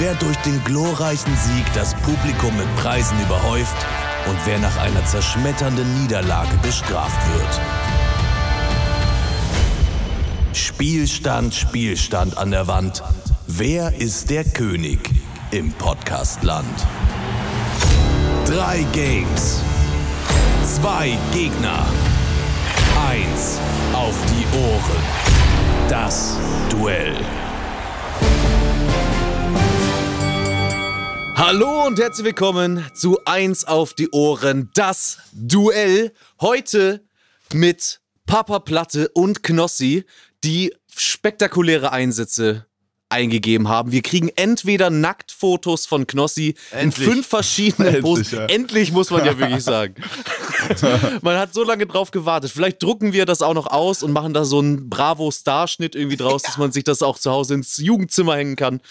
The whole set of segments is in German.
wer durch den glorreichen Sieg das Publikum mit Preisen überhäuft und wer nach einer zerschmetternden Niederlage bestraft wird. Spielstand, Spielstand an der Wand. Wer ist der König im Podcastland? Drei Games. Zwei Gegner. Eins auf die Ohren. Das Duell. Hallo und herzlich willkommen zu Eins auf die Ohren, das Duell. Heute mit Papa Platte und Knossi, die spektakuläre Einsätze eingegeben haben. Wir kriegen entweder Nacktfotos von Knossi Endlich. in fünf verschiedenen Endlich, Posen. ja. Endlich muss man ja wirklich sagen. man hat so lange drauf gewartet. Vielleicht drucken wir das auch noch aus und machen da so einen Bravo-Starschnitt irgendwie draus, dass man sich das auch zu Hause ins Jugendzimmer hängen kann.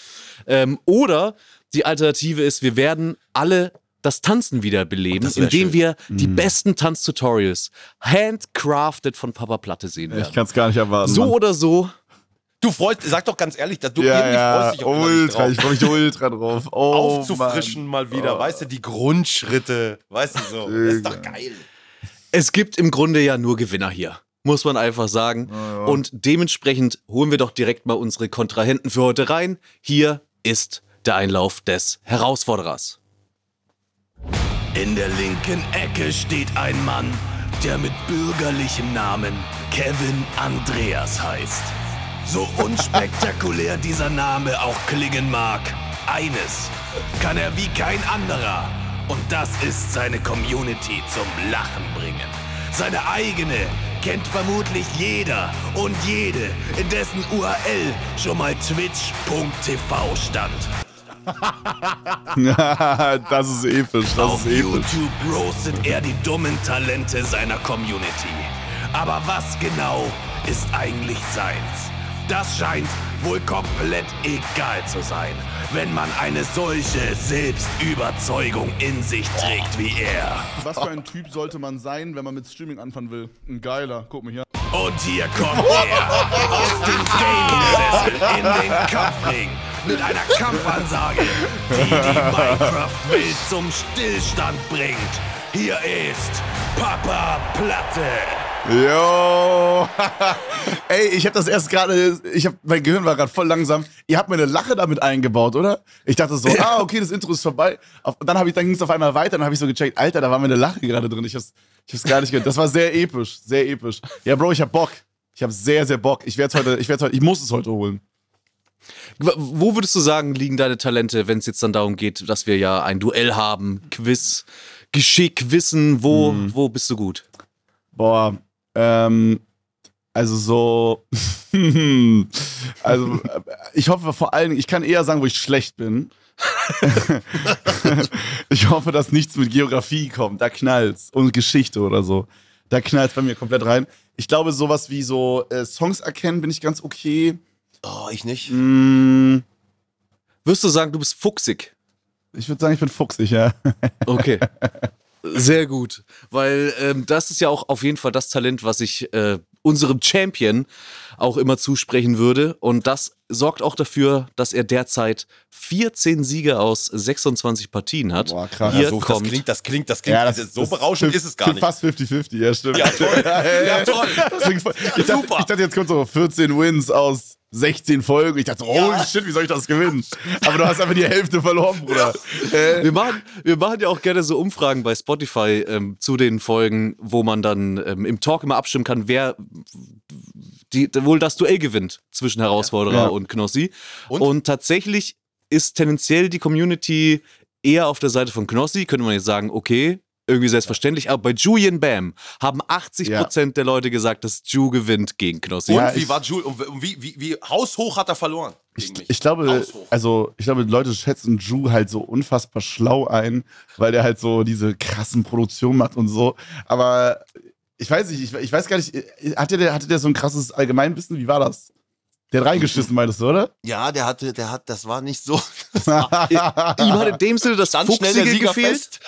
Ähm, oder die Alternative ist, wir werden alle das Tanzen wiederbeleben, indem schön. wir die besten Tanztutorials handcrafted von Papa Platte sehen Ich werden. kann es gar nicht erwarten. So Mann. oder so, Du freust, sag doch ganz ehrlich, dass du ja, irgendwie ja, freust dich auch ultra. drauf. Ich freue mich ultra drauf. Oh, Aufzufrischen mal wieder, Oh. weißt du, die Grundschritte, weißt du so. Das ist doch geil. es gibt im Grunde ja nur Gewinner hier. Muss man einfach sagen. ja. Und dementsprechend holen wir doch direkt mal unsere Kontrahenten für heute rein. Hier ist der Einlauf des Herausforderers. In der linken Ecke steht ein Mann, der mit bürgerlichem Namen Kevin Andreas heißt. So unspektakulär dieser Name auch klingen mag, eines kann er wie kein anderer. Und das ist seine Community zum Lachen bringen. Seine eigene kennt vermutlich jeder und jede, in dessen URL schon mal twitch.tv stand. das ist episch. Das Auf ist episch. YouTube roastet er die dummen Talente seiner Community. Aber was genau ist eigentlich seins? Das scheint wohl komplett egal zu sein, wenn man eine solche Selbstüberzeugung in sich trägt wie er. Was für ein Typ sollte man sein, wenn man mit Streaming anfangen will? Ein geiler, guck mal hier. Und hier kommt er aus dem Gaming-Sessel in den Kampfring mit einer Kampfansage, die die Minecraft-Welt zum Stillstand bringt. Hier ist Papa Platte. Yo! Ey, ich habe das erst gerade, ich habe mein Gehirn war gerade voll langsam. Ihr habt mir eine Lache damit eingebaut, oder? Ich dachte so, ah, okay, das Intro ist vorbei. Auf, dann habe ich dann ging es auf einmal weiter, dann habe ich so gecheckt, Alter, da war mir eine Lache gerade drin. Ich hab's, ich hab's gar nicht gehört. Das war sehr episch, sehr episch. Ja, Bro, ich hab Bock. Ich hab sehr, sehr Bock. Ich werde heute, ich werde heute, ich muss es heute holen. Wo würdest du sagen, liegen deine Talente, wenn es jetzt dann darum geht, dass wir ja ein Duell haben, Quiz, Geschick, Wissen, wo, wo bist du gut? Boah, ähm, also so, also äh, ich hoffe vor allen Dingen, ich kann eher sagen, wo ich schlecht bin. ich hoffe, dass nichts mit Geografie kommt, da knallt's. Und Geschichte oder so. Da knallt's bei mir komplett rein. Ich glaube, sowas wie so äh, Songs erkennen bin ich ganz okay. Oh, ich nicht. Mm, Wirst du sagen, du bist fuchsig? ich würde sagen, ich bin fuchsig, ja. Okay. Sehr gut. Weil ähm, das ist ja auch auf jeden Fall das Talent, was ich äh, unserem Champion auch immer zusprechen würde. Und das sorgt auch dafür, dass er derzeit 14 Siege aus 26 Partien hat. Boah, krass. Hier Ja, so, das kommt klingt, das klingt, das klingt, so berauschend ist es gar nicht. Fast 50-50, ja, stimmt. Ja, toll. Ja, toll. Das klingt ich, dachte, Super. ich dachte, jetzt kommt so 14 Wins aus 16 Folgen. Ich dachte, so, Ja. shit, wie soll ich das gewinnen? Aber du hast einfach die Hälfte verloren, Bruder. Äh, Wir machen, wir machen ja auch gerne so Umfragen bei Spotify ähm, zu den Folgen, wo man dann ähm, im Talk immer abstimmen kann, wer die, wohl das Duell gewinnt zwischen Herausforderer Ja. und Knossi. Und? Und? tatsächlich ist tendenziell die Community eher auf der Seite von Knossi. Könnte man jetzt sagen, okay, irgendwie selbstverständlich. Aber bei Julian Bam haben 80% der Leute gesagt, dass Ju gewinnt gegen Knossi. Und Ja, wie ich- war? Und wie, wie, wie haushoch hat er verloren? Ich, gegen mich? ich glaube, Haushoch. also ich glaube, Leute schätzen Ju halt so unfassbar schlau ein, weil der halt so diese krassen Produktionen macht und so. Aber ich weiß nicht, ich, ich weiß gar nicht, hatte der, hatte der so ein krasses Allgemeinwissen? Wie war das? Der hat reingeschissen, meintest du, oder? Ja, der hatte, der hat, das war nicht so. Ihm hat in dem Sinne das Dann schnell der Fuchsige Sieger gefehlt. fest.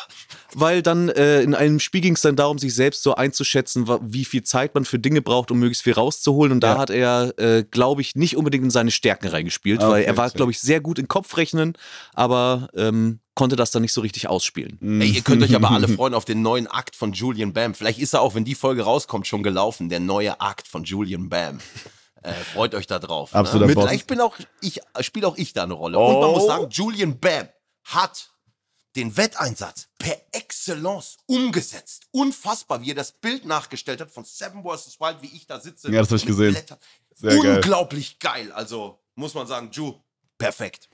Weil dann äh, in einem Spiel ging es dann darum, sich selbst so einzuschätzen, wie viel Zeit man für Dinge braucht, um möglichst viel rauszuholen. Und da Ja. hat er, äh, glaube ich, nicht unbedingt in seine Stärken reingespielt, Ah, weil okay, er war, glaube ich, sehr gut in Kopfrechnen, aber ähm, konnte das dann nicht so richtig ausspielen. Ey, ihr könnt euch aber alle freuen auf den neuen Akt von Julian Bam. Vielleicht ist er auch, wenn die Folge rauskommt, schon gelaufen. Der neue Akt von Julian Bam. Äh, freut euch da drauf. Absoluter ne? Vielleicht bin auch ich, spiele auch ich da eine Rolle. Und man Oh. muss sagen, Julian Bam hat den Wetteinsatz per Excellence umgesetzt. Unfassbar, wie er das Bild nachgestellt hat von Seven vs. Wild, wie ich da sitze. Ja, das hab ich gesehen. Sehr geil. Unglaublich geil. Also muss man sagen, Ju, perfekt.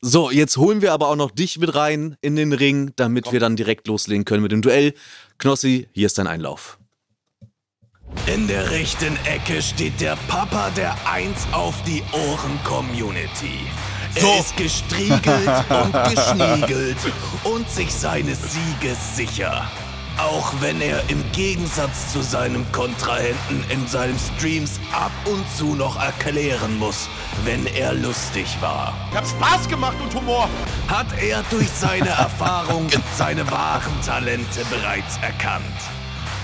So, jetzt holen wir aber auch noch dich mit rein in den Ring, damit wir dann direkt loslegen können mit dem Duell. Knossi, hier ist dein Einlauf. In der rechten Ecke steht der Papa der Eins auf die Ohren Community. Er So. ist gestriegelt und geschniegelt und sich seines Sieges sicher. Auch wenn er im Gegensatz zu seinem Kontrahenten in seinen Streams ab und zu noch erklären muss, wenn er lustig war. Ich hab Spaß gemacht und Humor. Hat er durch seine Erfahrung seine wahren Talente bereits erkannt?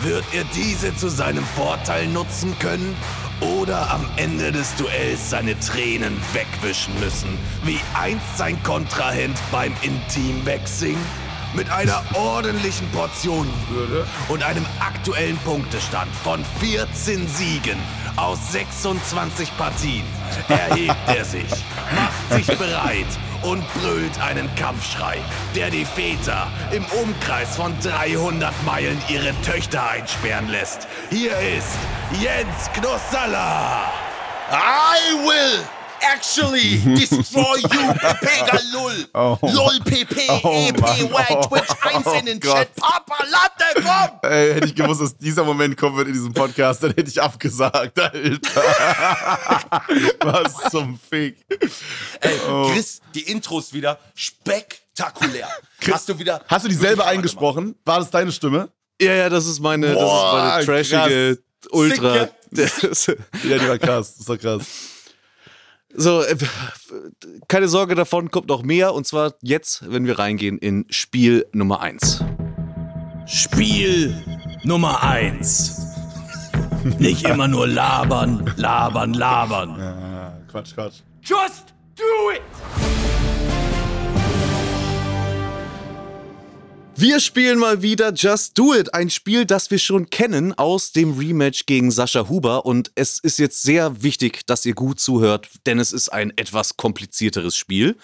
Wird er diese zu seinem Vorteil nutzen können? Oder am Ende des Duells seine Tränen wegwischen müssen, wie einst sein Kontrahent beim Intimwechsing? Mit einer ordentlichen Portion Würde und einem aktuellen Punktestand von 14 Siegen aus 26 Partien erhebt er sich, macht sich bereit und brüllt einen Kampfschrei, der die Väter im Umkreis von 300 Meilen ihre Töchter einsperren lässt. Hier ist Jens Knossalla. I will actually destroy you, Pega Lull. Oh. Lol, PP, Oh, EP, Mann. Y, Twitch, Oh, 1 in den Gott. Chat. Papa, Latte, komm! Ey, hätte ich gewusst, dass dieser Moment kommen wird in diesem Podcast, dann hätte ich abgesagt, Alter. Was zum Fick. Ey, Oh. Chris, die Intros wieder spektakulär. Hast du wieder. Hast du die wirklich selber Hammer eingesprochen? War das deine Stimme? Ja, ja, das ist meine, Boah, das ist meine trashige Ultra. Ja, die war krass. Das war krass. So, äh, keine Sorge, davon kommt noch mehr. Und zwar jetzt, wenn wir reingehen in Spiel Nummer 1. Spiel Nummer 1. Nicht immer nur labern, labern, labern. Ah, Quatsch, Quatsch. Just do it! Wir spielen mal wieder Just Do It, ein Spiel, das wir schon kennen aus dem Rematch gegen Sascha Huber. Und es ist jetzt sehr wichtig, dass ihr gut zuhört, denn es ist ein etwas komplizierteres Spiel.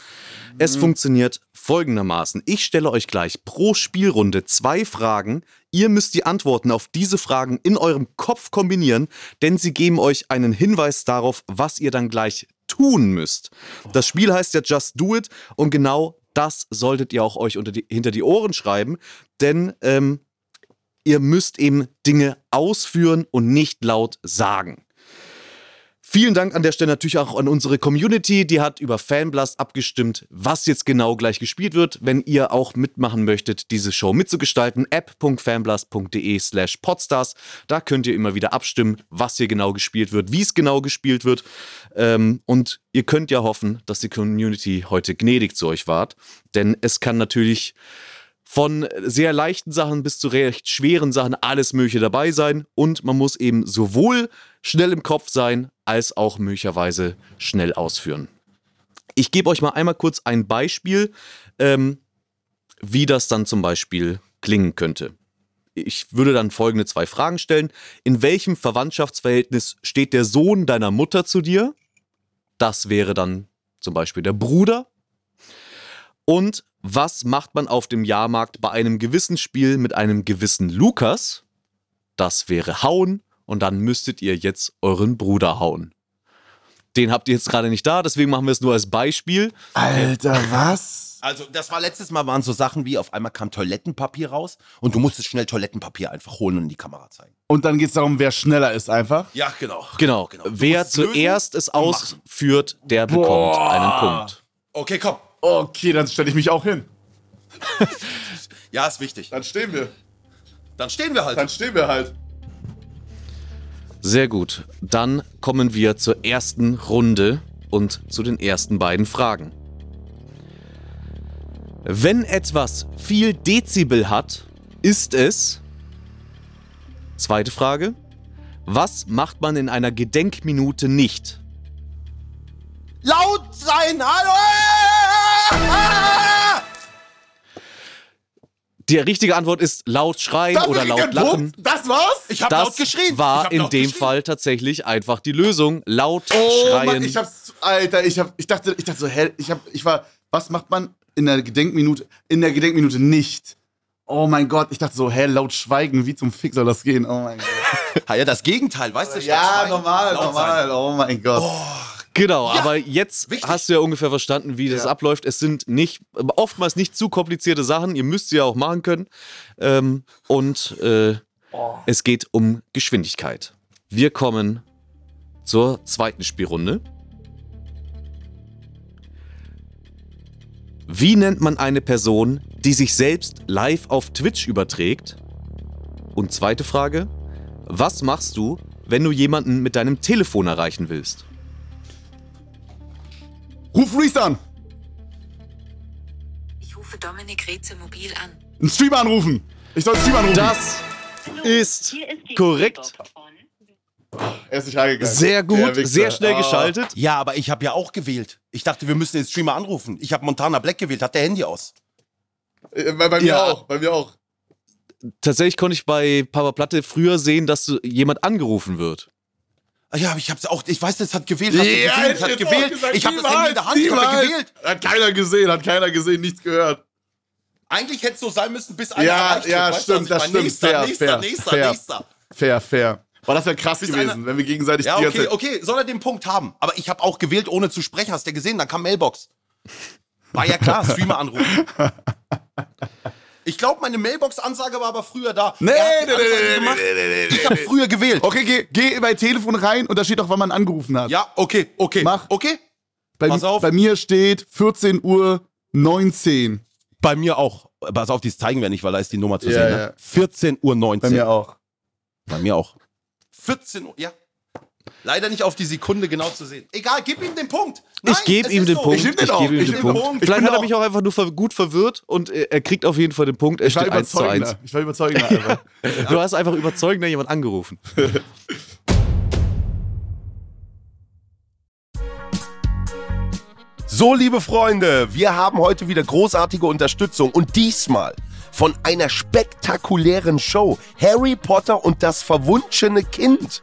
Es funktioniert folgendermaßen. Ich stelle euch gleich pro Spielrunde zwei Fragen. Ihr müsst die Antworten auf diese Fragen in eurem Kopf kombinieren, denn sie geben euch einen Hinweis darauf, was ihr dann gleich tun müsst. Das Spiel heißt ja Just Do It und genau das solltet ihr auch euch die, hinter die Ohren schreiben, denn ähm, ihr müsst eben Dinge ausführen und nicht laut sagen. Vielen Dank an der Stelle natürlich auch an unsere Community, die hat über Fanblast abgestimmt, was jetzt genau gleich gespielt wird. Wenn ihr auch mitmachen möchtet, diese Show mitzugestalten, app.fanblast.de slash podstars. Da könnt ihr immer wieder abstimmen, was hier genau gespielt wird, wie es genau gespielt wird. Ähm, und ihr könnt ja hoffen, dass die Community heute gnädig zu euch wart, denn es kann natürlich von sehr leichten Sachen bis zu recht schweren Sachen alles Mögliche dabei sein. Und man muss eben sowohl schnell im Kopf sein, als auch möglicherweise schnell ausführen. Ich gebe euch mal einmal kurz ein Beispiel, ähm, wie das dann zum Beispiel klingen könnte. Ich würde dann folgende zwei Fragen stellen. In welchem Verwandtschaftsverhältnis steht der Sohn deiner Mutter zu dir? Das wäre dann zum Beispiel der Bruder. Und was macht man auf dem Jahrmarkt bei einem gewissen Spiel mit einem gewissen Lukas? Das wäre hauen und dann müsstet ihr jetzt euren Bruder hauen. Den habt ihr jetzt gerade nicht da, deswegen machen wir es nur als Beispiel. Alter, was? Also, das war letztes Mal, waren so Sachen wie auf einmal kam Toilettenpapier raus und du musstest schnell Toilettenpapier einfach holen und in die Kamera zeigen. Und dann geht's darum, wer schneller ist einfach. Ja, genau. Genau. Du Wer es zuerst es ausführt, der bekommt Boah. einen Punkt. Okay, komm. Okay, dann stelle ich mich auch hin. Ja, ist wichtig. Dann stehen wir. Dann stehen wir halt. Dann stehen wir halt. Sehr gut. Dann kommen wir zur ersten Runde und zu den ersten beiden Fragen. Wenn etwas viel Dezibel hat, ist es. Zweite Frage. Was macht man in einer Gedenkminute nicht? Laut sein! Hallo! Die richtige Antwort ist laut schreien Dafür oder laut lachen. Punkt? Das war's? Ich hab Das laut geschrien. War in dem geschrien. Fall tatsächlich einfach die Lösung. Laut Oh schreien. Mann, ich hab's, Alter, ich hab, ich dachte, ich dachte so, hä, ich hab, ich war, was macht man in der Gedenkminute, in der Gedenkminute nicht? Oh mein Gott, ich dachte so, hä, laut schweigen, wie zum Fick soll das gehen? Oh mein Gott. Ja, das Gegenteil, weißt du? Ja, normal, normal, sein. oh mein Gott. Genau, aber jetzt wichtig. hast du ja ungefähr verstanden, wie das Ja. abläuft. Es sind nicht, oftmals nicht zu komplizierte Sachen. Ihr müsst sie ja auch machen können. Ähm, und äh, es geht um Geschwindigkeit. Wir kommen zur zweiten Spielrunde. Wie nennt man eine Person, die sich selbst live auf Twitch überträgt? Und zweite Frage, was machst du, wenn du jemanden mit deinem Telefon erreichen willst? Ruf Reese an, Ich rufe Dominik Reze mobil an. einen Streamer anrufen. Ich soll einen Streamer anrufen. Das ist korrekt. er ist nicht reingegangen. Sehr gut, sehr schnell Ah. geschaltet. Ja, aber ich habe ja auch gewählt. Ich dachte, wir müssen den Streamer anrufen. Ich habe Montana Black gewählt, hat der Handy aus. Äh, Bei, bei mir Ja. auch, bei mir auch. Tatsächlich konnte ich bei Papa Platte früher sehen, dass jemand angerufen wird. Ah Ja, ich hab's auch, ich weiß, das hat gewählt, hast du gewählt, hat gewählt. gesagt, ich habe das Handy in der Hand, ich habe niemals. gewählt. Hat keiner gesehen, hat keiner gesehen, nichts gehört. Eigentlich hätte es so sein müssen, bis einer Ja, wird. ja, du, stimmt, ich das stimmt. Nächster, Fair, nächster, fair, nächster, fair. nächster. Fair, fair. Boah, das wäre krass Bis gewesen, einer- wenn wir gegenseitig Ja, die ganze okay, okay, soll er den Punkt haben. Aber ich habe auch gewählt, ohne zu sprechen. Hast du gesehen? Dann kam Mailbox. War ja klar, Streamer anrufen. Ich glaube, meine Mailbox-Ansage war aber früher da. Nee, nee, nee, nee, gemacht. nee, nee, nee, Ich habe früher gewählt. Okay, geh, geh bei Telefon rein und da steht auch, wann man angerufen hat. Ja, okay, okay. Mach. Okay. bei, pass auf. bei mir steht 14 Uhr 19. Bei mir auch. Pass auf, dies zeigen wir nicht, weil da ist die Nummer zu Ja, sehen. ja. Ne? 14 Uhr 19. Bei mir auch. Bei mir auch. 14 Uhr, ja. Leider nicht auf die Sekunde genau zu sehen. Egal, gib ihm den Punkt. Nein, ich gebe ihm den so. Punkt. Ich Ich gebe ihm Ich den Punkt. Punkt. Ich Vielleicht hat er mich auch einfach nur ver gut verwirrt und er kriegt auf jeden Fall den Punkt. Er Ich war steht 1 zu 1. überzeugender. Ich war überzeugender einfach. Du hast einfach überzeugender jemand angerufen. So, liebe Freunde, wir haben heute wieder großartige Unterstützung und diesmal von einer spektakulären Show. Harry Potter und das verwunschene Kind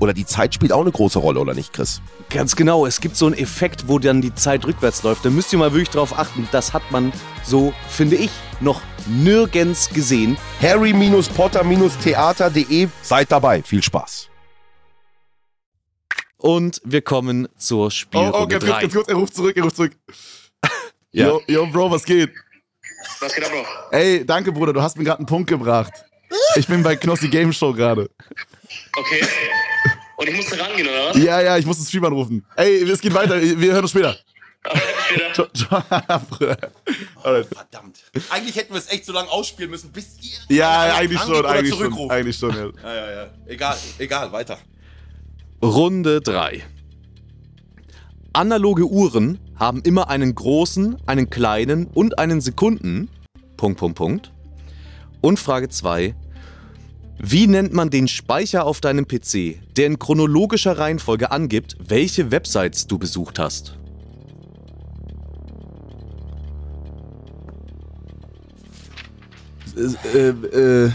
oder die Zeit spielt auch eine große Rolle, oder nicht, Chris? Ganz genau, es gibt so einen Effekt, wo dann die Zeit rückwärts läuft. Da müsst ihr mal wirklich drauf achten. Das hat man so, finde ich, noch nirgends gesehen. harry-potter-theater.de Seid dabei, viel Spaß. Und wir kommen zur Oh, Spielrunde oh, ganz kurz, 3. ganz kurz, er ruft zurück, er ruft zurück. Ja. Yo, yo, Bro, was geht? Was geht ab, Bro? Ey, danke, Bruder, du hast mir gerade einen Punkt gebracht. Ich bin bei Knossi Game Show gerade. Okay. Und ich musste rangehen, oder was? Ja, ja, ich muss den Stream anrufen. Ey, es geht weiter, wir hören uns später. Alright. Verdammt. Eigentlich hätten wir es echt so lange ausspielen müssen, bis ihr Ja, eigentlich schon, eigentlich schon, eigentlich schon, ja. Ja, ja, ja. Egal, egal, weiter. Runde 3. Analoge Uhren haben immer einen großen, einen kleinen und einen Sekunden. Punkt, Punkt, Punkt. Und Frage 2. Wie nennt man den Speicher auf deinem PC, der in chronologischer Reihenfolge angibt, welche Websites du besucht hast? Äh, äh.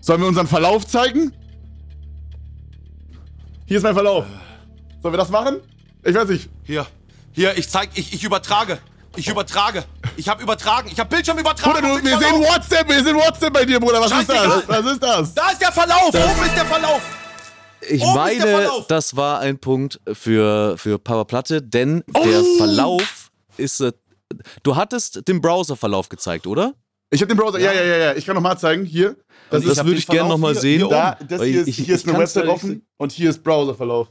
Sollen wir unseren Verlauf zeigen? Hier ist mein Verlauf. Sollen wir das machen? Ich weiß nicht. Hier, hier, ich zeig, ich, ich übertrage. Ich übertrage. Ich habe übertragen. Ich habe Bildschirm übertragen. Bruder, du, wir Verlauf. sehen WhatsApp, wir sehen WhatsApp bei dir, Bruder. Was ist das? Was ist das? Da ist der Verlauf. Oben ist der Verlauf. Ich Oben meine, Verlauf. das war ein Punkt für, für Papa Platte, denn Oh! der Verlauf ist. Äh, du hattest den Browserverlauf gezeigt, oder? Ich habe den Browser. Ja, ja, ja, ja. Ich kann noch mal zeigen. Hier. Das, Das würde ich gerne noch mal sehen. da. Das hier ist, ich- hier ist eine Website offen und hier ist Browserverlauf.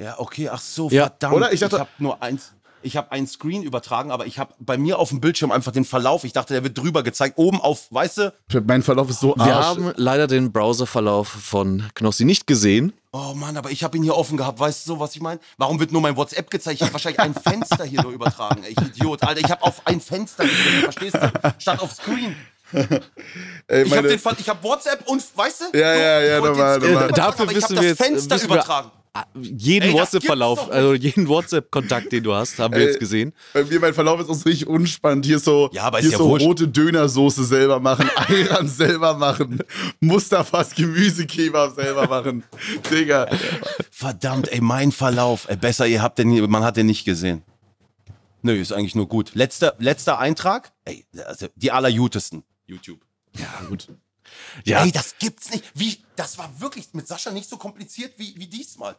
Ja, okay, ach so, Ja. verdammt. Oder? Ich dachte- habe nur eins. Ich habe einen Screen übertragen, aber ich habe bei mir auf dem Bildschirm einfach den Verlauf. Ich dachte, der wird drüber gezeigt. Oben auf, weißt du? Mein Verlauf ist so Wir arsch. haben leider den Browserverlauf von Knossi nicht gesehen. Oh Mann, aber ich habe ihn hier offen gehabt. Weißt du so, was ich meine? Warum wird nur mein WhatsApp gezeigt? Ich habe wahrscheinlich ein Fenster hier nur übertragen. Ey, ich Idiot. Alter, ich habe auf ein Fenster gedrückt, verstehst du? Statt auf Screen. Ey, Ich habe ich habe WhatsApp und, weißt du? Ja, ja, ja, ich normal, normal. übertragen, Dafür aber ich wissen hab wir das jetzt, Fenster wissen wir- übertragen. Jeden WhatsApp-Verlauf, also jeden WhatsApp-Kontakt, den du hast, haben wir Ey, jetzt gesehen. Bei mir, mein Verlauf ist auch so richtig unspannend. Hier ist so, Ja, aber ist hier ja so wurscht. rote Dönersoße selber machen, Ayran selber machen, Mustafas Gemüsekebab selber machen. Digga. Verdammt, ey, mein Verlauf. Ey, besser, ihr habt den, man hat den nicht gesehen. Nö, ist eigentlich nur gut. Letzter, letzter Eintrag. Ey, also die allerjutesten. YouTube. Ja, gut. Ja. Ey, das gibt's nicht. Wie, das war wirklich mit Sascha nicht so kompliziert wie, wie diesmal.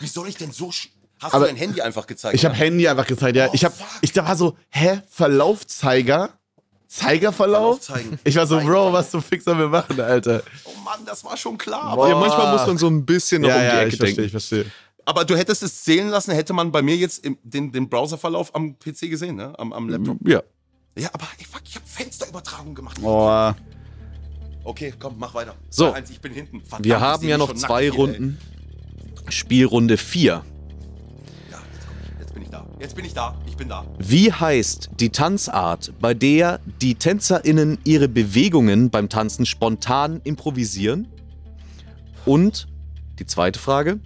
Wie soll ich denn so. sch- Hast Aber du dein Handy einfach gezeigt? Ich habe? Handy einfach gezeigt, ja. Oh, ich hab, fuck. ich da war so, hä, Verlaufzeiger? Zeigerverlauf? Verlauf. Ich war so, Zeigen. Bro, was zum Fix sollen wir machen, Alter? Oh Mann, das war schon klar. Boah. Ja, manchmal muss man so ein bisschen noch ja, um die ja, Ecke ich verstehe, denken. ich verstehe. Aber du hättest es zählen lassen, hätte man bei mir jetzt den, den Browserverlauf am PC gesehen, ne? Am, am Laptop. Ja. Ja, aber ey, fuck, ich habe Fensterübertragung gemacht. Oh, Okay, komm, mach weiter. So. 2-1, ich bin hinten. Verdammt, Wir haben ja noch zwei hier, Runden. Spielrunde 4. Ey. Ja, jetzt, komm ich. jetzt bin ich da. Jetzt bin ich da. Ich bin da. Wie heißt die Tanzart, bei der die TänzerInnen ihre Bewegungen beim Tanzen spontan improvisieren? Und die zweite Frage: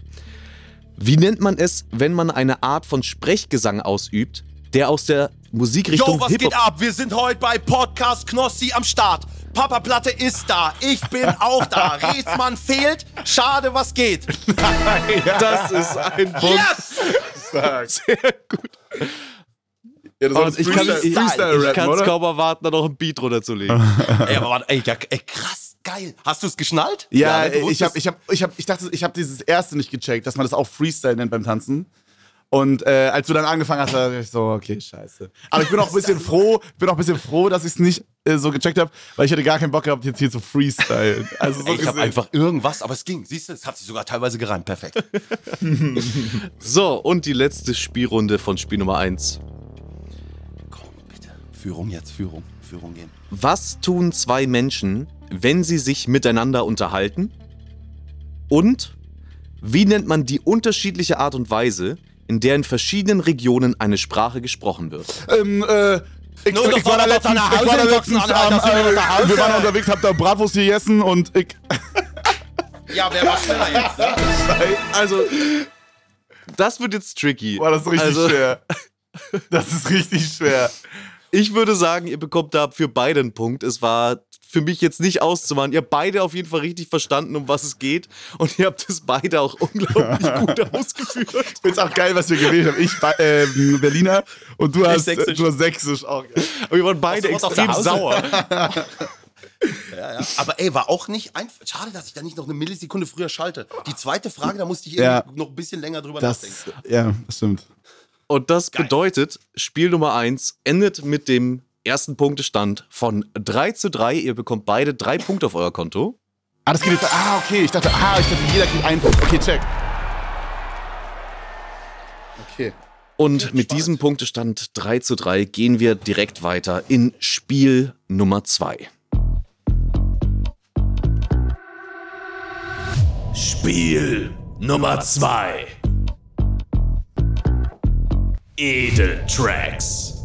Wie nennt man es, wenn man eine Art von Sprechgesang ausübt, der aus der Musikrichtung Yo, was Hip-Hop geht ab? Wir sind heute bei Podcast Knossi am Start. Papa Platte ist da. Ich bin auch da. Reesmann fehlt. Schade, was geht. Das ist ein Punkt. Yes! Sehr gut. Ja, das ich kann es kaum erwarten, da noch ein Beat runterzulegen. ey, aber warte, ey, ja, ey, krass, geil. Hast du es geschnallt? Ja, du ich hab, ich hab, ich hab, ich dachte, ich habe dieses erste nicht gecheckt, dass man das auch Freestyle nennt beim Tanzen. Und äh, als du dann angefangen hast, dachte ich so, okay, scheiße. Aber ich bin auch ein bisschen froh, bin auch ein bisschen froh, dass ich es nicht äh, so gecheckt habe, weil ich hätte gar keinen Bock gehabt, jetzt hier zu freestylen. Also so Ey, ich habe einfach irgendwas, aber es ging. Siehst du, es hat sich sogar teilweise gereimt. Perfekt. So, und die letzte Spielrunde von Spiel Nummer 1. Komm, bitte. Führung jetzt, Führung. Führung gehen. Was tun zwei Menschen, wenn sie sich miteinander unterhalten? Und wie nennt man die unterschiedliche Art und Weise, in der in verschiedenen Regionen eine Sprache gesprochen wird? Ähm, äh, ich, Nur, das ich war da letztens, ich war da letztens am, äh, wir waren unterwegs, hab da Bravos gegessen und ich, Ja, wer war schneller jetzt? Ne? Also, das wird jetzt tricky. Boah, das ist richtig also, schwer. Das ist richtig schwer. Ich würde sagen, ihr bekommt da für beide einen Punkt. Es war für mich jetzt nicht auszumachen. Ihr habt beide auf jeden Fall richtig verstanden, um was es geht. Und ihr habt es beide auch unglaublich gut ausgeführt. Ich find's auch geil, was wir gewählt haben. Ich äh, Berliner und du hast Sächsisch. Du hast Sächsisch. Auch geil. Aber wir waren beide was extrem sauer. Ja, ja. Aber ey, war auch nicht einfach. Schade, dass ich da nicht noch eine Millisekunde früher schalte. Die zweite Frage, da musste ich Ja. noch ein bisschen länger drüber Das, nachdenken. ja, das stimmt. Und das bedeutet, Spiel Nummer 1 endet mit dem ersten Punktestand von 3 zu 3. Ihr bekommt beide drei Punkte auf euer Konto. Ah, das geht jetzt. Ah, okay. Ich dachte, ah, ich dachte, jeder kriegt einen Punkt. Okay, check. Okay. Und mit diesem Punktestand 3 zu 3 gehen wir direkt weiter in Spiel Nummer 2. Spiel Nummer 2. Edeltracks.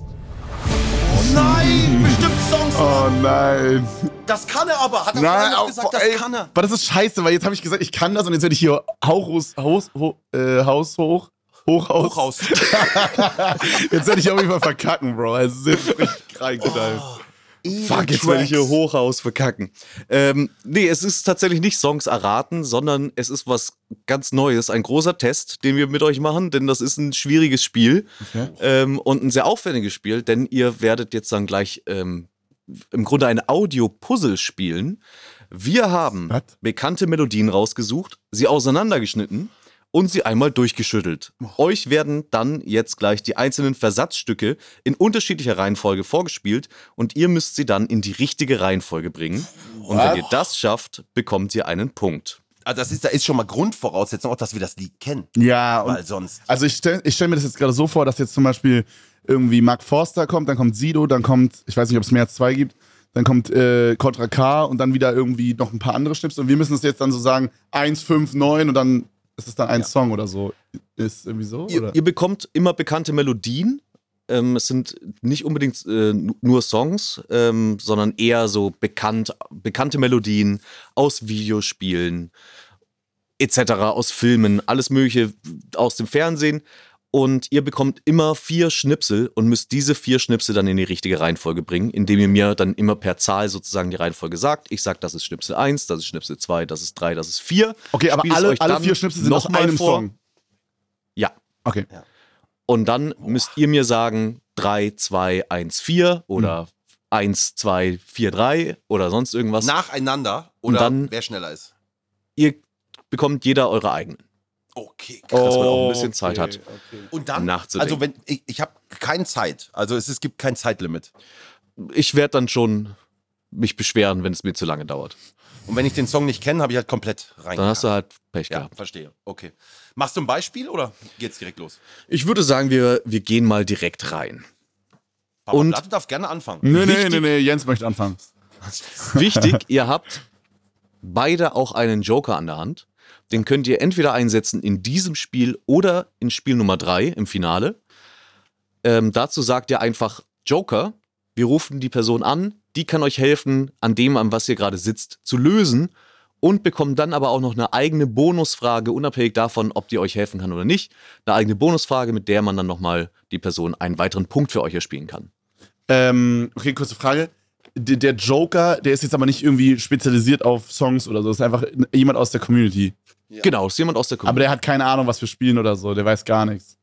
Nein, bestimmt Songs. Oh nein. Das kann er aber. Hat er Nein, vorhin noch au- gesagt, das ey, kann er. Aber das ist scheiße, weil jetzt habe ich gesagt, ich kann das und jetzt werde ich hier Haus, Haus, äh, Haus hoch, Hochhaus. Hochhaus. Jetzt werde ich auf jeden Fall verkacken, Bro. Also es ist richtig reingeknallt. Fuck, jetzt werde ich hier Hochhaus verkacken. Ähm, nee, es ist tatsächlich nicht Songs erraten, sondern es ist was ganz Neues. Ein großer Test, den wir mit euch machen, denn das ist ein schwieriges Spiel ähm, und ein sehr aufwendiges Spiel, denn ihr werdet jetzt dann gleich ähm, im Grunde ein Audio-Puzzle spielen. Wir haben Was? bekannte Melodien rausgesucht, sie auseinandergeschnitten und sie einmal durchgeschüttelt. Euch werden dann jetzt gleich die einzelnen Versatzstücke in unterschiedlicher Reihenfolge vorgespielt und ihr müsst sie dann in die richtige Reihenfolge bringen. Und wenn ihr das schafft, bekommt ihr einen Punkt. Also das ist, da ist schon mal Grundvoraussetzung, auch dass wir das Lied kennen. Ja, und Weil sonst. Also ich stelle ich stell mir das jetzt gerade so vor, dass jetzt zum Beispiel irgendwie Mark Forster kommt, dann kommt Sido, dann kommt, ich weiß nicht, ob es mehr als zwei gibt, dann kommt äh, Contra K und dann wieder irgendwie noch ein paar andere Schnipsel und wir müssen es jetzt dann so sagen, 1, 5, 9 und dann ist es dann ein Song oder so. Ist irgendwie so? Ihr, Oder? ihr bekommt immer bekannte Melodien. Ähm, es sind nicht unbedingt äh, nu- nur Songs, ähm, sondern eher so bekannt, bekannte Melodien aus Videospielen etc., aus Filmen, alles Mögliche aus dem Fernsehen. Und ihr bekommt immer vier Schnipsel und müsst diese vier Schnipsel dann in die richtige Reihenfolge bringen, indem ihr mir dann immer per Zahl sozusagen die Reihenfolge sagt. Ich sag, das ist Schnipsel 1, das ist Schnipsel 2, das ist 3, das ist 4. Okay, aber Spiel's alle, alle vier Schnipsel sind aus einem vor. Song. Ja. Okay. Und dann müsst ihr mir sagen 3, 2, 1, 4 oder 1, 2, 4, 3 oder sonst irgendwas. Nacheinander Und oder dann- wer schneller ist. Ihr bekommt jeder eure eigenen. Okay. Dass man auch ein bisschen Zeit hat. Und dann, nachzudenken. also wenn ich, ich habe keine Zeit, also es, es gibt kein Zeitlimit. Ich werde dann schon mich beschweren, wenn es mir zu lange dauert. Und wenn ich den Song nicht kenne, habe ich halt komplett rein. Dann hast du halt Pech ja, gehabt. verstehe. Okay. Machst du ein Beispiel oder geht's direkt los? Ich würde sagen, wir, wir gehen mal direkt rein. Papa Und- Platte darf gerne anfangen. Nee, nee, nee, nee, Jens möchte anfangen. Wichtig, ihr habt beide auch einen Joker an der Hand. Den könnt ihr entweder einsetzen in diesem Spiel oder in Spiel Nummer 3 im Finale. Ähm, dazu sagt ihr einfach Joker. Wir rufen die Person an, die kann euch helfen, an dem, an was ihr gerade sitzt, zu lösen und bekommt dann aber auch noch eine eigene Bonusfrage, unabhängig davon, ob die euch helfen kann oder nicht. Eine eigene Bonusfrage, mit der man dann nochmal die Person einen weiteren Punkt für euch erspielen kann. Ähm, okay, kurze Frage. Der, Joker, der ist jetzt aber nicht irgendwie spezialisiert auf Songs oder so. Das ist einfach jemand aus der Community. Genau, ist jemand aus der Aber Community. der hat keine Ahnung, was wir spielen oder so. Der weiß gar nichts.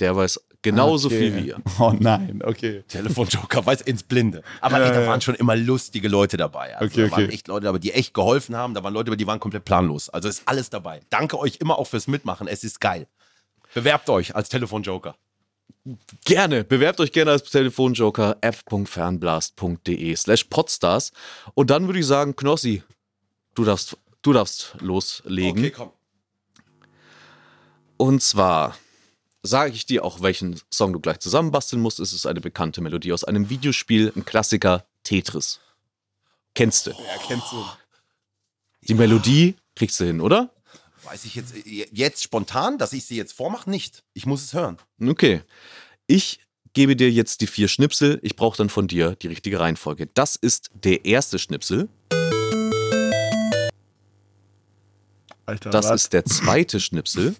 Der weiß genauso Okay. viel wie ihr. Oh nein, okay. Telefonjoker, weiß ins Blinde. Aber ey, da waren schon immer lustige Leute dabei. Also, Okay, Da waren okay. echt Leute dabei, die echt geholfen haben. Da waren Leute, die waren komplett planlos. Also ist alles dabei. Danke euch immer auch fürs Mitmachen. Es ist geil. Bewerbt euch als Telefonjoker. Gerne, bewerbt euch gerne als Telefonjoker f.fernblast.de slash podstars und dann würde ich sagen, Knossi, du darfst, du darfst loslegen. komm. Und zwar sage ich dir auch, welchen Song du gleich zusammenbasteln musst. Es ist eine bekannte Melodie aus einem Videospiel, ein Klassiker, Tetris. Kennst du. Ja, kennst du. Die Melodie kriegst du hin, oder? Weiß ich jetzt, äh, jetzt spontan, dass ich sie jetzt vormache? Nicht. Ich muss es hören. Okay. Ich gebe dir jetzt die vier Schnipsel. Ich brauche dann von dir die richtige Reihenfolge. Das ist der erste Schnipsel. Alter, Das was? ist der zweite Schnipsel.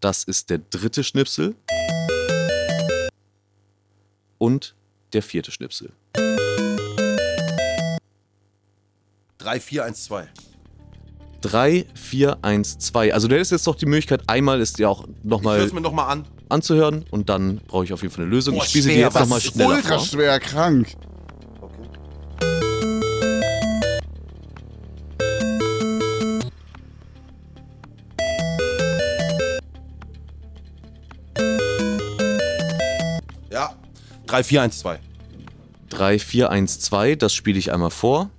Das ist der dritte Schnipsel. Und der vierte Schnipsel. 3, 4, 1, 2. 3, 4, 1, 2. Also du hättest jetzt noch die Möglichkeit, einmal ist ja auch Ich nochmal es mir nochmal an. anzuhören und dann brauche ich auf jeden Fall eine Lösung. Boah, ich spiele sie dir jetzt nochmal schneller Ultra vor. schwer krank. Ja. 3, 4, 1, 2. 3, 4, 1, 2. Das spiele ich einmal vor.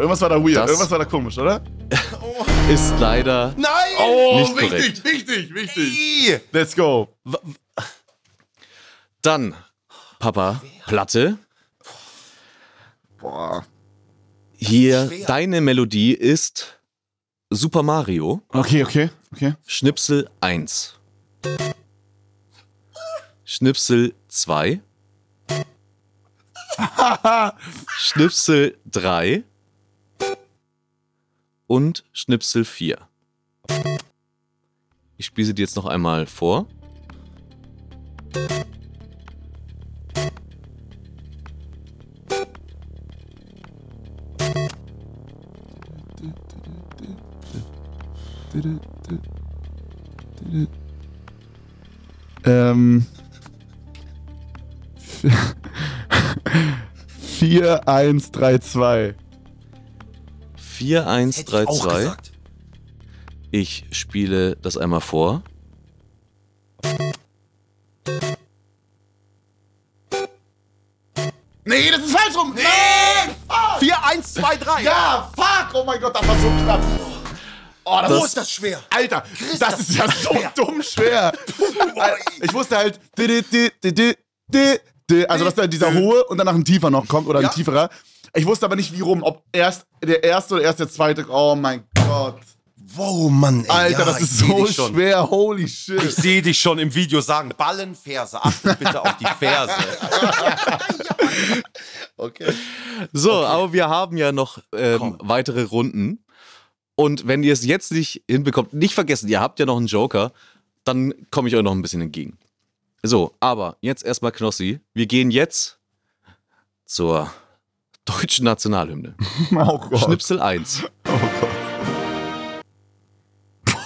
Irgendwas war da weird, Das- irgendwas war da komisch, oder? Ist leider Nein! Oh, Nicht wichtig, wichtig, wichtig. Ih! Let's go. dann Papa Platte. Boah. Hier, Schwer. deine Melodie ist Super Mario, Okay, okay, okay. Schnipsel 1. Schnipsel 2. Schnipsel 3. Und Schnipsel 4. Ich spiele sie dir jetzt noch einmal vor. Ähm. 4, 1, 3, 2. 4, 1, Hätte 3, ich auch 2. gesagt. Ich spiele das einmal vor. Nee, das ist falsch rum. Nein! 4, 1, 2, 3. Ja, fuck! Oh mein Gott, das war so knapp. Oh, das, Wo ist das schwer? Alter, das ist ja so dumm schwer. Ich wusste halt, di- di- di- di- di- di- di- also dass da dieser hohe und danach ein tiefer noch kommt oder ein Ja. tieferer. Ich wusste aber nicht, wie rum, ob erst der erste oder erst der zweite. Oh mein Gott. Wow, Mann, ey. Alter, ja, das ich ist so schwer. Holy Ich shit. sehe dich schon im Video sagen, Ballenferse. Achte bitte auf die Ferse. okay. So, aber wir haben ja noch ähm, weitere Runden. Und wenn ihr es jetzt nicht hinbekommt, nicht vergessen, ihr habt ja noch einen Joker, dann komme ich euch noch ein bisschen entgegen. So, aber jetzt erstmal Knossi. Wir gehen jetzt zur deutschen Nationalhymne. Oh Gott. Schnipsel 1. Oh Gott.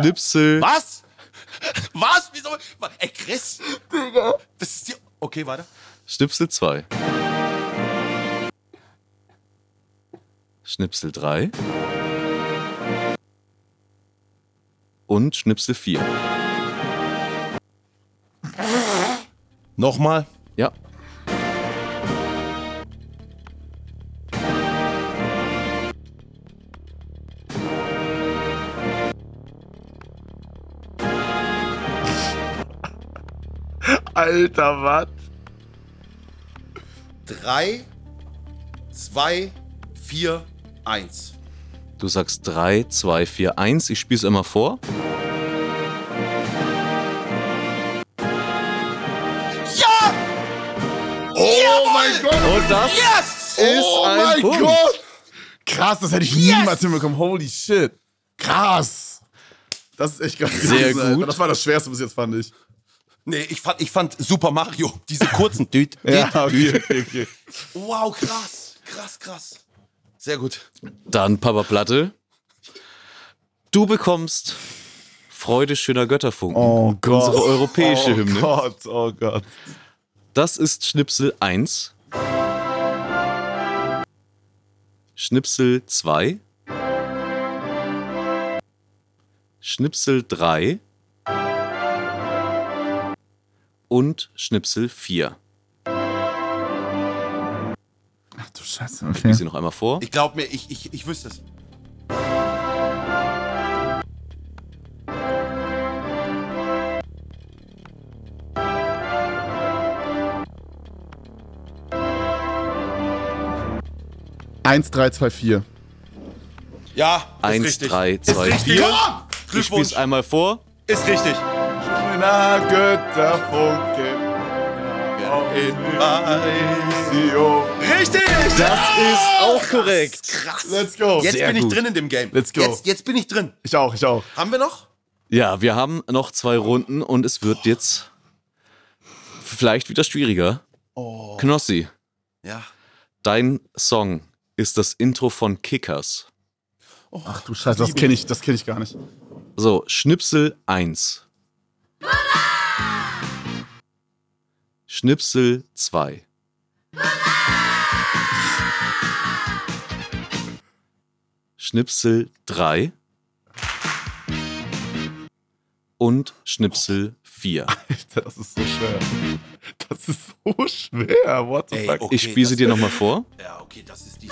Schnipsel. Was? Was? Wieso? Ey, Chris. Digga. Das ist die. Okay, weiter. Schnipsel 2. Schnipsel 3. Und Schnipsel 4. Nochmal. Ja. Alter, was? 3, 2, 4, 1. Du sagst 3, 2, 4, 1. Ich spiele es immer vor. Oh mein Gott. Und das Yes! ist oh ein mein Punkt. Gott! Krass, das hätte ich niemals hinbekommen. Holy shit. Krass. Das ist echt krass. Sehr Alter. gut. Das war das Schwerste bis jetzt, fand ich. Nee, ich fand, ich fand Super Mario, diese kurzen. Düt, düt, Ja, okay, okay, okay. Wow, krass. Krass, krass. Sehr gut. Dann Papa Platte. Du bekommst Freude schöner Götterfunken. Oh Gott. Unsere europäische oh Hymne. Oh Gott, oh Gott. Das ist Schnipsel 1. Schnipsel 2. Schnipsel 3. Und Schnipsel 4. Ach du Scheiße, Ich okay. sie noch einmal vor. Ich glaub mir, ich, ich, ich wüsste es. Eins, drei, zwei, vier. Ja, ist 1, richtig. 3, Ist 2, richtig. 4. Komm! Ich spiele Glückwunsch. es einmal vor. Ist richtig. Kleiner Götterfunke. Visio. Richtig! Das ist auch korrekt. Krass. Let's go. Jetzt Sehr bin ich gut. drin in dem Game. Let's go. Jetzt, jetzt bin ich drin. Ich auch, ich auch. Haben wir noch? Ja, wir haben noch zwei Runden und es wird jetzt vielleicht wieder schwieriger. Knossi, Ja. dein Song ist das Intro von Kickers. Ach du Scheiße, das kenne ich, das kenn ich gar nicht. So, Schnipsel 1. Schnipsel 2. Schnipsel 3. Und Schnipsel 4. Alter, das ist so schwer. Das ist so schwer. What the Ey, fuck? okay, Ich spiele sie dir nochmal vor. Ja, okay, das ist die.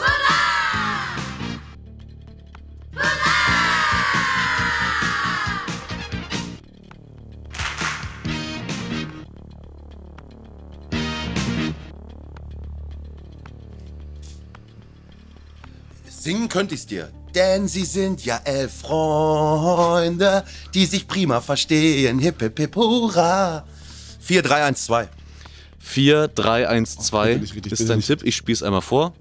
Singen könnte ich's dir. Denn sie sind ja elf Freunde, die sich prima verstehen. Hip, hip, hip, hurra. 4, 3, 1, 2. 4, 3, 1, 2 bitte nicht, richtig, ist dein. Tipp. Ich spiele es einmal vor.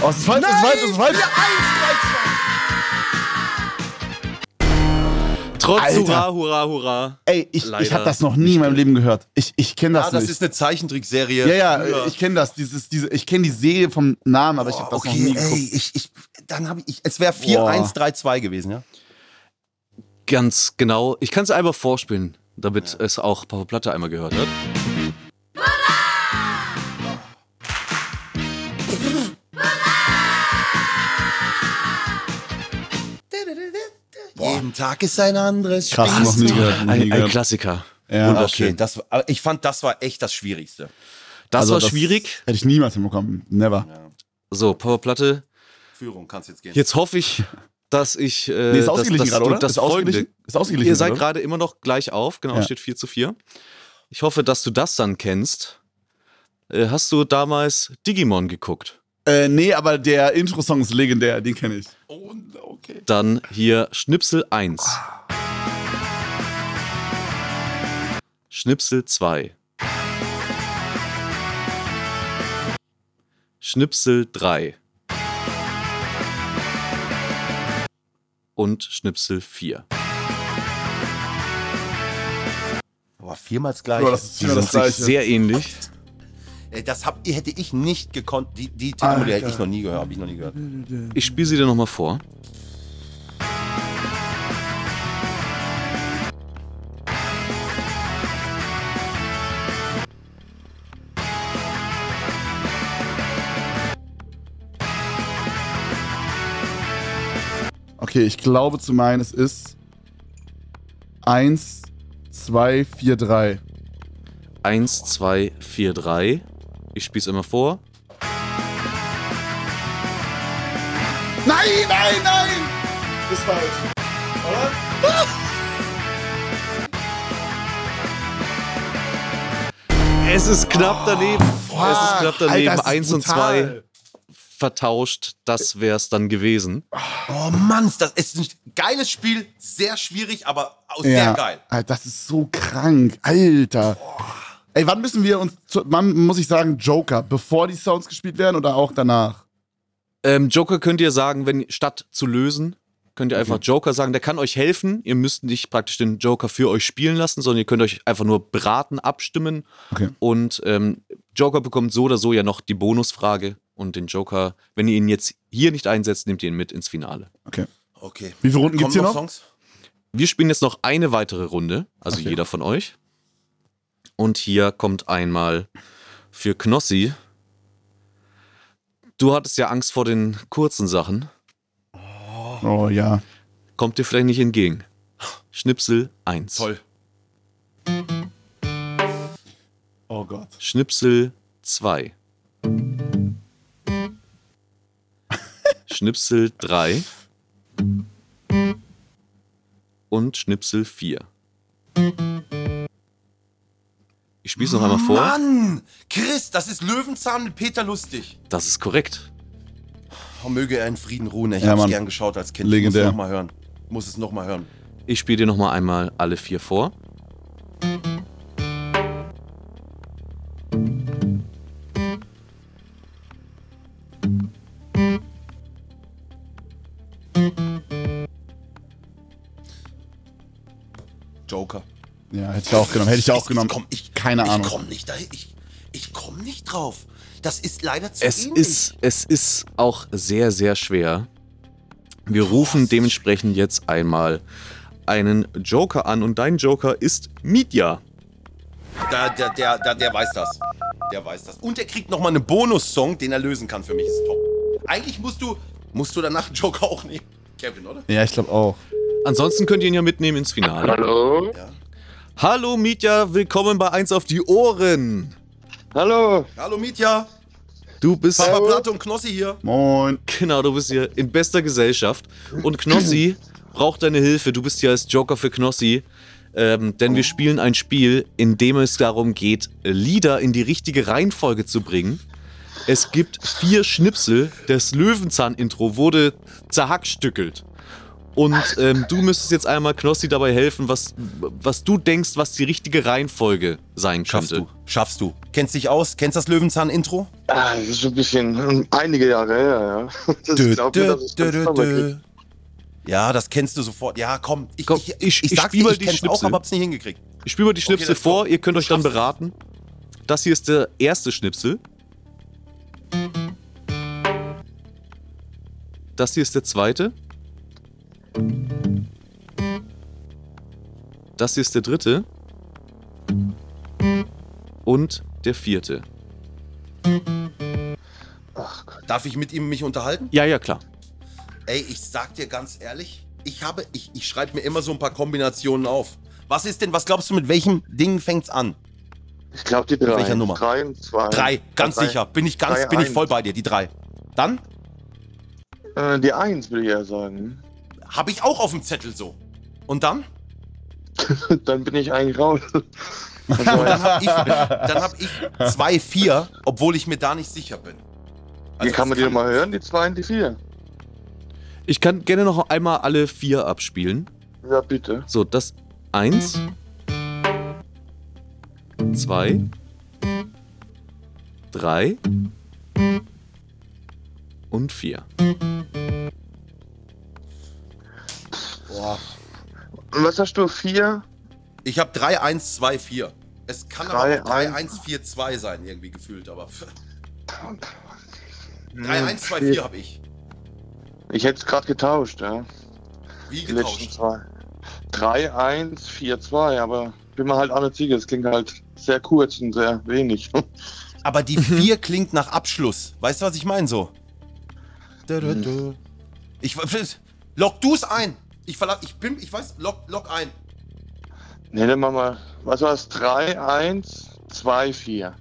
Oh, es ist falsch, es ist falsch, es ist falsch. Trotz Alter. Hurra, Hurra, Hurra. Ey, ich, ich Leider habe das noch nie in meinem Leben gehört. Ich, ich kenne das Ah, das nicht. ist eine Zeichentrickserie. ja, ja, früher. ich kenne das. Dieses, diese, ich kenne die Serie vom Namen, aber ich habe das noch nie okay, geguckt. ey, ich, ich, dann habe ich, es wäre 4, Boah. 1, 3, 2 gewesen, ja? Ganz genau. Ich kann es einmal vorspielen, damit es auch Papa Platte einmal gehört hat. Jeden Tag ist ein anderes Krass, Spiel. noch nie gehört. Noch nie Ein, ein. Klassiker. Ja. Okay, das, war- aber ich fand, das war echt das Schwierigste. Das Also war schwierig. Hätte ich niemals hinbekommen. Never. So, Papa Platte. Führung, kannst jetzt gehen. Jetzt hoffe ich, dass ich. Äh, Nee, ist ausgeglichen gerade, oder? Das ist ausgeglichen? Ist ausgeglichen. Ihr seid gerade immer noch gleich auf. Genau, Ja. steht 4 zu 4. Ich hoffe, dass du das dann kennst. Äh, hast du damals Digimon geguckt? Äh, nee, aber der Intro-Song ist legendär, den kenne ich. Oh, okay. Dann hier Schnipsel 1. Schnipsel 2. Schnipsel 3. Und Schnipsel 4. Aber viermal gleich. Ja, das ist sind das Gleiche. sehr ähnlich. Ey, das hab, hätte ich nicht gekonnt. Die, die Titelmelodie hätte ich noch nie gehört. Hab ich noch nie gehört. Ich spiele sie dir nochmal vor. Okay, ich glaube zu meinen, es ist 1, 2, 4, 3. 1, 2, 4, 3. Ich spiele es immer vor. Nein, nein, nein! Das ist falsch. Es ist knapp daneben. es ist knapp daneben. Alter, 1 und. 2 vertauscht. Das wäre es dann gewesen. Oh Mann, das ist ein geiles Spiel. Sehr schwierig, aber auch sehr Ja, geil. Das ist so krank. Alter. Ey, wann müssen wir uns, zu, wann muss ich sagen, Joker, bevor die Sounds gespielt werden oder auch danach? Ähm, Joker könnt ihr sagen, wenn statt zu lösen, könnt ihr einfach Joker sagen. Der kann euch helfen. Ihr müsst nicht praktisch den Joker für euch spielen lassen, sondern ihr könnt euch einfach nur beraten, abstimmen. Okay. Und ähm, Joker bekommt so oder so ja noch die Bonusfrage. Und den Joker, wenn ihr ihn jetzt hier nicht einsetzt, nehmt ihr ihn mit ins Finale. Okay. Okay. Wie viele Runden Kommen gibt's hier noch? Songs? Wir spielen jetzt noch eine weitere Runde, also Okay. jeder von euch. Und hier kommt einmal für Knossi. Du hattest ja Angst vor den kurzen Sachen. Oh ja. Kommt dir vielleicht nicht entgegen. Schnipsel 1. Toll. Oh Gott. Schnipsel 2. Schnipsel 3. Und Schnipsel 4. Ich spiele es noch einmal vor. Mann! Chris, das ist Löwenzahn mit Peter Lustig. Das ist korrekt. Oh, möge er in Frieden ruhen. Ich Ja, hab's Mann. gern geschaut als Kind. Legendär. Ich muss es nochmal hören. Muss es nochmal hören. Ich spiele dir nochmal einmal alle vier vor. Hätte ich auch genommen. Hätte ich auch Ich- genommen. Ich komm, ich, Keine ich Ahnung. komm nicht dahin. Ich, ich komm nicht drauf. Das ist leider zu Es ähnlich. ist, es ist auch sehr, sehr schwer. Wir rufen dementsprechend jetzt einmal einen Joker an und dein Joker ist Mietja. Da, der, der, der, der weiß das. Der weiß das. Und er kriegt nochmal einen Bonus-Song, den er lösen kann. Für mich ist top. Eigentlich musst du, musst du danach einen Joker auch nehmen. Kevin, oder? Ja, ich glaube auch. Ansonsten könnt ihr ihn ja mitnehmen ins Finale. Hallo? Hallo Mietja, willkommen bei 1 auf die Ohren. Hallo? Hallo Mietja. Du bist Papa Platte und Knossi hier. Moin. Genau, du bist hier in bester Gesellschaft. Und Knossi braucht deine Hilfe. Du bist hier als Joker für Knossi. Ähm, denn wir spielen ein Spiel, in dem es darum geht, Lieder in die richtige Reihenfolge zu bringen. Es gibt vier Schnipsel. Das Löwenzahn-Intro wurde zerhackstückelt. Und ähm, du müsstest jetzt einmal Knossi dabei helfen, was, was du denkst, was die richtige Reihenfolge sein Schaffst könnte. du. Schaffst du. Kennst dich aus? Kennst das Löwenzahn-Intro? Ah, das ist schon ein bisschen ähm, einige Jahre her, ja. Das mir, dass ich das krieg. Ja, das kennst du sofort. Ja, komm. Ich, Komm, ich, ich- ich, ich sag's spiel dir, mal ich die kenn's auch, Schnipsel. aber hab's nicht hingekriegt. Ich spiele mal die Schnipsel go. vor, ihr könnt euch dann beraten. Das hier ist der erste Schnipsel. Das hier ist der zweite. Das hier ist der dritte. Und der vierte. Darf ich mit ihm mich unterhalten? Ja, ja, klar. Ey, ich sag dir ganz ehrlich, ich habe, ich, ich schreibe mir immer so ein paar Kombinationen auf. Was ist denn, was glaubst du, mit welchem Ding fängt's an? Ich glaube die drei. welcher Nummer? Drei und zwei. Drei, ganz Drei. sicher. Bin ich ganz, Drei, bin ich eins. voll bei dir, die drei. Dann Äh, die eins, würde ich eher sagen. Habe ich auch auf dem Zettel so. Und dann? Dann bin ich eigentlich raus. Dann habe ich, dann hab ich zwei, vier, obwohl ich mir da nicht sicher bin. Wie kann man die nochmal hören? Die zwei und die vier. Ich kann gerne noch einmal alle vier abspielen. Ja, bitte. So, das eins, zwei, drei und vier. Boah. Und was hast du? Vier? Ich habe 3, 1, 2, 4. Es kann Drei, aber auch 3, eins. 1, 4, 2 sein, irgendwie gefühlt, aber 3, Hm, 1, 2, 4 habe ich. Ich hätte es gerade getauscht, ja. Wie getauscht? zwei. 3, 1, 4, 2, aber bin mir halt auch nicht sicher. Es klingt halt sehr kurz und sehr wenig. Aber die 4 klingt nach Abschluss. Weißt du, was ich meine so? Ich log du es ein. Ich verla ich bin ich weiß log log ein. Ne, dann machen wir. Was war es? 3, 1, 2, 4.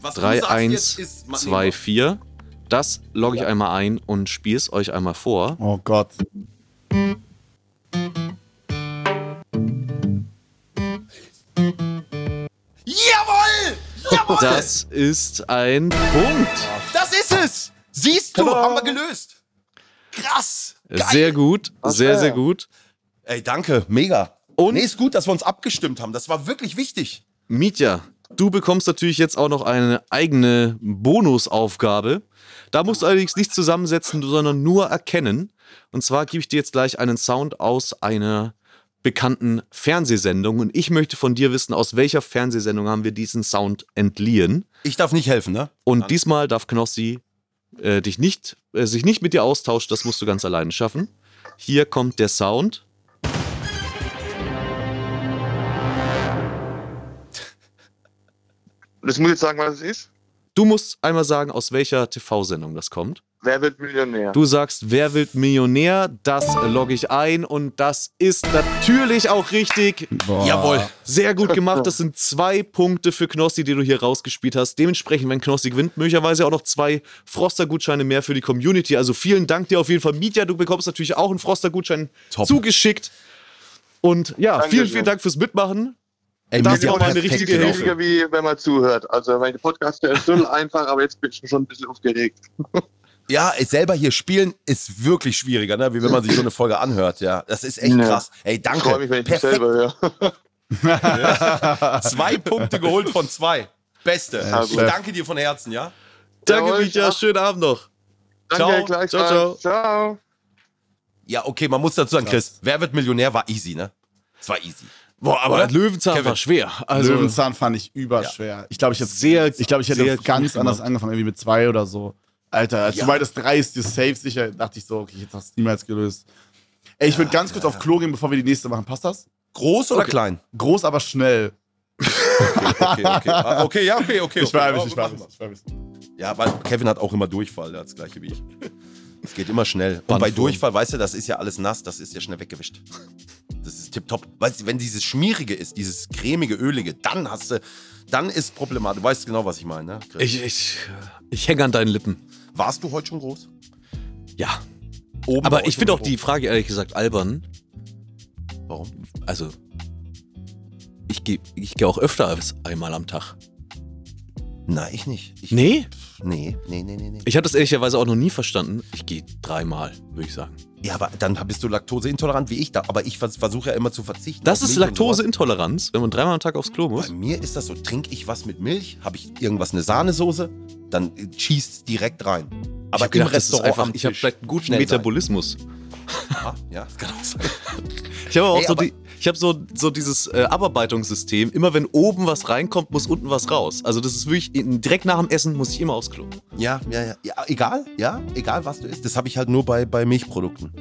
Was 3, du sagst 1, jetzt ist Ma- 2, nee, 4. Das logge ich einmal ein und spiele es euch einmal vor. Oh Gott. Jawohl! Jawohl! Das ist ein Punkt. Das ist es! Siehst du, haben wir gelöst. Krass! Geil. Sehr gut, sehr, sehr gut. Ey, danke, mega. Und- nee, ist gut, dass wir uns abgestimmt haben. Das war wirklich wichtig. Mietja, du bekommst natürlich jetzt auch noch eine eigene Bonusaufgabe. Da musst du allerdings nicht zusammensetzen, sondern nur erkennen. Und zwar gebe ich dir jetzt gleich einen Sound aus einer bekannten Fernsehsendung. Und ich möchte von dir wissen, aus welcher Fernsehsendung haben wir diesen Sound entliehen. Ich darf nicht helfen, ne? Und diesmal darf Knossi äh, dich nicht, äh, sich nicht mit dir austauschen, das musst du ganz alleine schaffen. Hier kommt der Sound. Das muss ich jetzt sagen, was es ist. Du musst einmal sagen, aus welcher TV-Sendung das kommt. Wer wird Millionär? Du sagst, wer wird Millionär? Das logge ich ein und das ist natürlich auch richtig. Boah. Jawohl. Sehr gut gemacht. Das sind zwei Punkte für Knossi, die du hier rausgespielt hast. Dementsprechend, wenn Knossi gewinnt, möglicherweise auch noch zwei Froster-Gutscheine mehr für die Community. Also vielen Dank dir auf jeden Fall. Mietja, du bekommst natürlich auch einen Froster-Gutschein zugeschickt. Und ja, Danke vielen, vielen Dank fürs Mitmachen. Ey, Das Mietja, war mal eine richtige. Hilfe. Schwieriger, wie wenn man zuhört. Also, mein Podcast ist so einfach, aber jetzt bin ich schon ein bisschen aufgeregt. Ja, selber hier spielen ist wirklich schwieriger, ne? wie wenn man sich so eine Folge anhört. Ja, das ist echt Ja. krass. Ey, Ich danke. freue mich, wenn ich mich Perfekt. selber höre. Zwei Punkte geholt von zwei. Beste. Ja, ich danke dir von Herzen, ja? Danke, Micha. ja. Schönen Abend noch. Danke, Ciao. Ciao, ciao. ciao. Ja, okay, man muss dazu sagen, Chris, wer wird Millionär war easy, ne? Es war easy. Boah, aber Oder? Löwenzahn Kevin. war schwer. Also, Löwenzahn fand ich überschwer. Ich glaube, ich hätte, Sehr- ich, glaub, ich hätte sehr ganz anders angefangen, irgendwie mit zwei oder so. Alter, als Ja. du meintest, drei ist dir safe sicher, dachte ich so, okay, jetzt hast du niemals gelöst. Ey, ich würde ganz kurz auf Klo gehen, bevor wir die nächste machen. Passt das? Groß oder klein? Groß, aber schnell. Okay, okay. Ah, okay, ja, okay, okay. Ich okay. war Ja, mich, ich war. Ja, weil Kevin hat auch immer Durchfall, der hat das gleiche wie ich. Es geht immer schnell. Und bei. Durchfall, weißt du, das ist ja alles nass, das ist ja schnell weggewischt. Das ist tipptopp. Weißt du, wenn dieses Schmierige ist, dieses cremige, ölige, dann hast du, dann ist problematisch. Du weißt genau, was ich meine, ne? Chris? ich, ich, ich hänge an deinen Lippen. Warst du heute schon groß? Ja. Oben Aber ich finde auch die Frage ehrlich gesagt albern. Warum? Also, ich gehe ich geh auch öfter als einmal am Tag. Nein, ich nicht. Ich, Nee? Nee, nee, nee, nee, nee. Ich habe das ehrlicherweise auch noch nie verstanden. Ich gehe dreimal, würde ich sagen. Ja, aber dann bist du laktoseintolerant wie ich da. Aber ich vers versuche ja immer zu verzichten. Das ist. Laktoseintoleranz, wenn man dreimal am Tag aufs Klo muss. Bei mir ist das so, trinke ich was mit Milch, habe ich irgendwas, eine Sahnesoße, dann schießt direkt rein. Aber ich gedacht, im ist Restaurant einfach, ich habe vielleicht einen guten schnell sein. Metabolismus. Ja, ja, das kann auch sein. Ich habe auch Ey, so, die, ich hab so, so dieses äh, Abarbeitungssystem. Immer wenn oben was reinkommt, muss unten was raus. Also das ist wirklich, direkt nach dem Essen muss ich immer aufs Klo. Ja, ja, ja, ja. Egal, ja, egal was du isst. Das habe ich halt nur bei, bei Milchprodukten.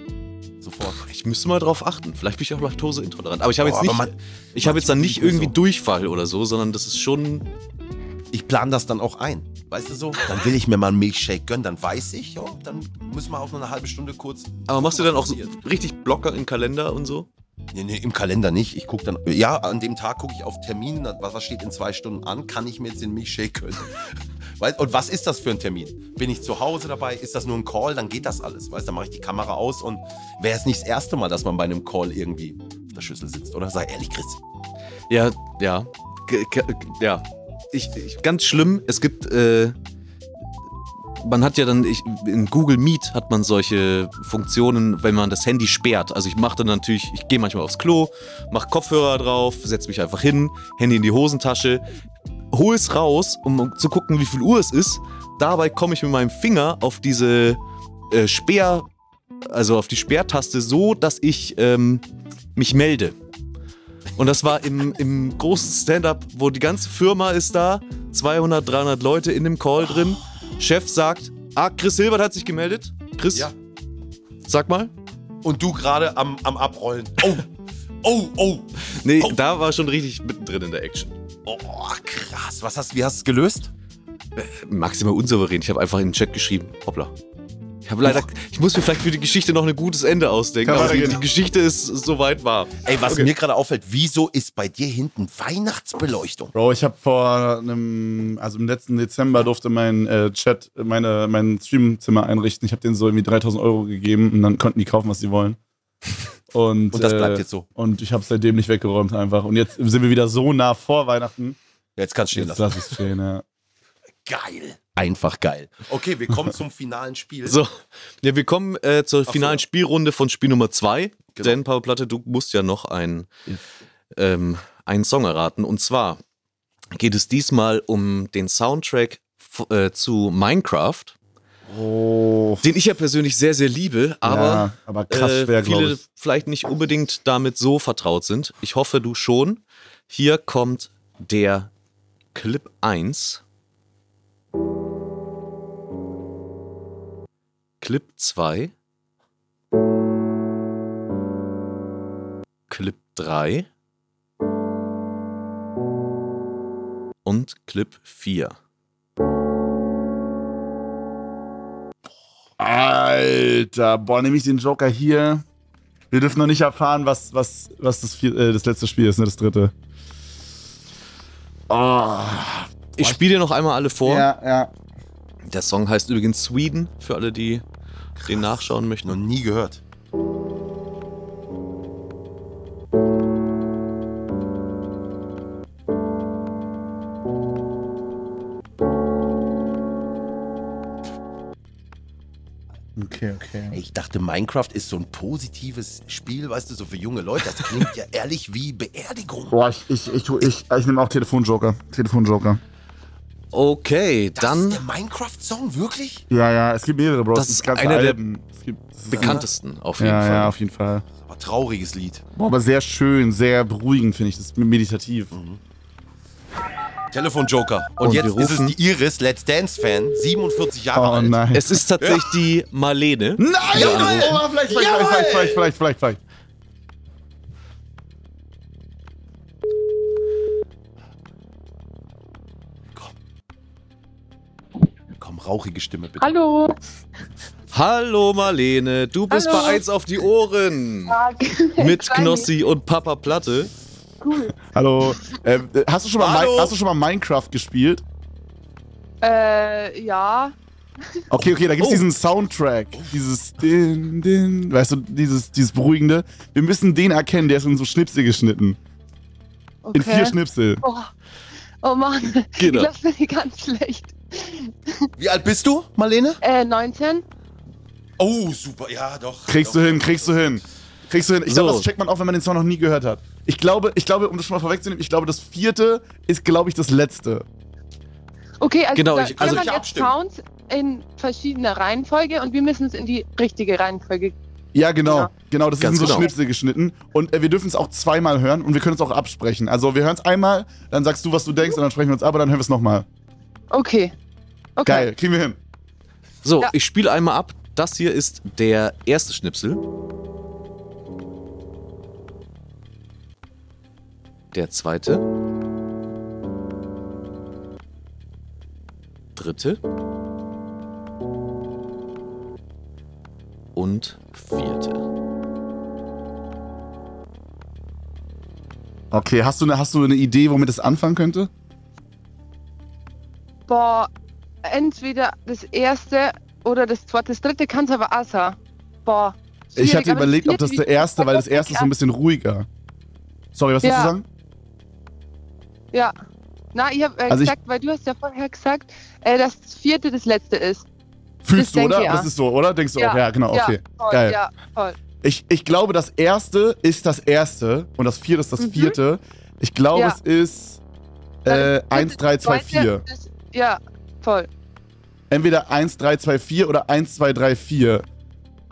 Sofort. Ich müsste mal drauf achten. Vielleicht bin ich auch laktoseintolerant. Aber ich habe jetzt nicht, man- ich habe jetzt dann nicht irgendwie so. Durchfall oder so, sondern das ist schon. Ich plane das dann auch ein. Weißt du so? Dann will ich mir mal einen Milchshake gönnen, dann weiß ich, ja, dann müssen wir auch nur eine halbe Stunde kurz. Aber machst du dann auch so richtig Blocker im Kalender und so? Nee, nee, im Kalender nicht. Ich gucke dann, ja, an dem Tag gucke ich auf Termin, was, steht in zwei Stunden an, kann ich mir jetzt den Milchshake gönnen. Und was ist das für ein Termin? Bin ich zu Hause dabei? Ist das nur ein Call? Dann geht das alles. Weißt, dann mache ich die Kamera aus und wäre es nicht das erste Mal, dass man bei einem Call irgendwie auf der Schüssel sitzt, oder? Sei ehrlich, Chris. Ja, ja. Ja. Ich, ich, ganz schlimm, es gibt, äh, man hat ja dann, ich, in Google Meet hat man solche Funktionen, wenn man das Handy sperrt. Also ich mache dann natürlich, ich gehe manchmal aufs Klo, mache Kopfhörer drauf, setze mich einfach hin, Handy in die Hosentasche, hol es raus, um zu gucken, wie viel Uhr es ist. Dabei komme ich mit meinem Finger auf diese äh, Sperr, also auf die Sperrtaste so, dass ich ähm, mich melde. Und das war im, im großen Stand-up, wo die ganze Firma ist da, 200, 300 Leute in dem Call drin. Chef sagt, ah, Chris Hilbert hat sich gemeldet. Chris, Ja. sag mal. Und du gerade am, am Abrollen. Oh, oh, oh. Nee, Oh. da war schon richtig mittendrin in der Action. Oh, krass. Was hast, wie hast du es gelöst? Maximal unsouverän. Ich habe einfach in den Chat geschrieben, hoppla. Ich habe leider, ich muss mir vielleicht für die Geschichte noch ein gutes Ende ausdenken, aber die, die Geschichte ist soweit wahr. Ey, was Okay. mir gerade auffällt, wieso ist bei dir hinten Weihnachtsbeleuchtung? Bro, ich habe vor einem, also im letzten Dezember durfte mein äh, Chat meine, mein Streamzimmer einrichten. Ich habe denen so irgendwie 3000 Euro gegeben und dann konnten die kaufen, was sie wollen. Und, Und das bleibt äh, jetzt so. Und ich habe seitdem nicht weggeräumt einfach. Und jetzt sind wir wieder so nah vor Weihnachten. Jetzt kannst du stehen Jetzt lassen. lass ich stehen, ja. Geil. Einfach geil. Okay, wir kommen zum finalen Spiel. So, ja, wir kommen äh, zur finalen ja. Spielrunde von Spiel Nummer 2. Genau. Denn, Paul Platte, du musst ja noch ein, ähm, einen Song erraten. Und zwar geht es diesmal um den Soundtrack äh, zu Minecraft, Oh. den ich ja persönlich sehr, sehr liebe, aber ja, aber krass äh, schwer, glaube viele ich. vielleicht nicht unbedingt damit so vertraut sind. Ich hoffe, du schon. Hier kommt der Clip 1. Clip 2. Clip 3. Und Clip 4. Alter, boah, nehme ich den Joker hier. Wir dürfen noch nicht erfahren, was, was, was das, vier, äh, das letzte Spiel ist, ne, das dritte. Oh. Ich spiele dir noch einmal alle vor. Ja, ja. Der Song heißt übrigens Sweden, für alle, die den nachschauen möchten. Noch nie gehört. Okay, okay. Ich dachte, Minecraft ist so ein positives Spiel, weißt du, so für junge Leute. Das klingt ja ehrlich wie Beerdigung. Boah, ich, ich, ich, tu- ich, ich nehme auch Telefonjoker. Telefonjoker. Okay, Das dann ist der Minecraft-Song, wirklich? Ja, ja, es gibt mehrere, Bro. Das Es ist einer der Alben. Es gibt, das bekanntesten auf jeden Ja, Fall. ja, auf jeden Fall. Aber trauriges Lied. Boah, aber sehr schön, sehr beruhigend, finde ich. Das ist meditativ. Telefonjoker. Und, Und jetzt ist es die Iris, Let's Dance-Fan, 47 Jahre Oh alt. nein. Es ist tatsächlich die Marlene. Nein! Ja, oh, oh, vielleicht, vielleicht, vielleicht, vielleicht, vielleicht, vielleicht, vielleicht, rauchige Stimme bitte. Hallo. Hallo Marlene, du bist Hallo. bei eins auf die Ohren. Mit Knossi und Papa Platte. Cool. Hallo. Ähm, äh, hast, du schon mal Hallo. Hast du schon mal Minecraft gespielt? Äh, ja. Okay, okay, da gibt's Oh. diesen Soundtrack. Dieses Din, Din, weißt du, dieses, dieses beruhigende. Wir müssen den erkennen, der ist in so Schnipsel geschnitten. Okay. In vier Schnipsel. Oh, oh Mann. Geht Ich das? glaube, bin ganz schlecht. Wie alt bist du, Marlene? Äh, 19? Oh, super. Ja, doch. Kriegst doch. du hin, kriegst du hin. Kriegst du hin. Ich glaube, So. das checkt man auch, wenn man den Song noch nie gehört hat. Ich glaube, ich glaube, um das schon mal vorwegzunehmen, ich glaube, das vierte ist, glaube ich, das letzte. Okay, also, Genau, da, ich- also also man jetzt. Sounds in verschiedener Reihenfolge und wir müssen es in die richtige Reihenfolge. Ja, genau. Ja. Genau, das Ganz ist in so genau. Schnipsel geschnitten. Und äh, wir dürfen es auch zweimal hören und wir können es auch absprechen. Also wir hören es einmal, dann sagst du, was du denkst, und dann sprechen wir uns ab, und dann hören wir es nochmal. Okay. Okay. Geil, kriegen wir hin. So, Ja. ich spiele einmal ab. Das hier ist der erste Schnipsel. Der zweite. Dritte. Und vierte. Okay, hast du, eine, hast du eine Idee, womit es anfangen könnte? Boah, entweder das erste oder das zweite. Das dritte kann es aber auch sein. Boah. Ich hatte überlegt, ob das der erste, weil das erste ist so ein bisschen ruhiger. Sorry, was willst Ja. du sagen? Ja. Na, ich habe äh, Also ich- gesagt, weil du hast ja vorher gesagt, äh, dass das vierte das letzte ist. Fühlst du, denke oder? Das ist so, oder? Denkst du auch? Ja, genau, okay. Ja, voll, Geil. ja, voll. Ich, ich glaube, das erste ist das erste und das vierte ist das Mhm. vierte. Ich glaube, Ja. es ist äh, das 1, 3, 2, zweite 4. ist- Ja, voll. Entweder 1, 3, 2, 4 oder 1, 2, 3, 4.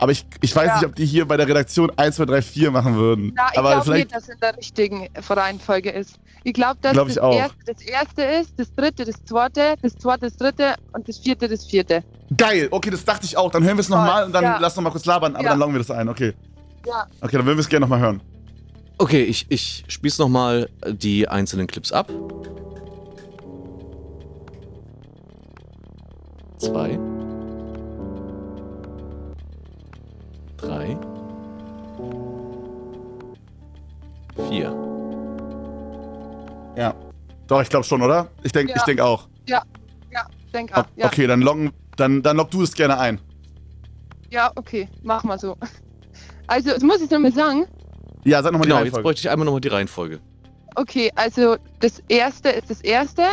Aber ich, ich weiß Ja. nicht, ob die hier bei der Redaktion 1, 2, 3, 4 machen würden. Na, ich Aber glaube vielleicht. nicht, dass es in der richtigen Reihenfolge ist. Ich glaube, dass Glaub ich das, erste das erste ist, das dritte das zweite, das zweite das dritte und das vierte das vierte. Geil, okay, das dachte ich auch. Dann hören wir es nochmal und dann Ja. lass noch mal kurz labern, aber Ja. dann loggen wir das ein, okay. Ja. Okay, dann würden wir es gerne nochmal hören. Okay, ich, ich spiele nochmal die einzelnen Clips ab. Zwei. Drei. Vier. Ja. Doch, ich glaube schon, oder? Ich denke Ja. ich denk auch. Denk O- auch. Ja. Okay, dann loggen, dann, dann log du es gerne ein. ja, okay, mach mal so. Also, das muss ich nochmal sagen. Ja, sag nochmal Genau, die jetzt Reihenfolge. bräuchte ich einmal nochmal die Reihenfolge. Okay, also das erste ist das erste,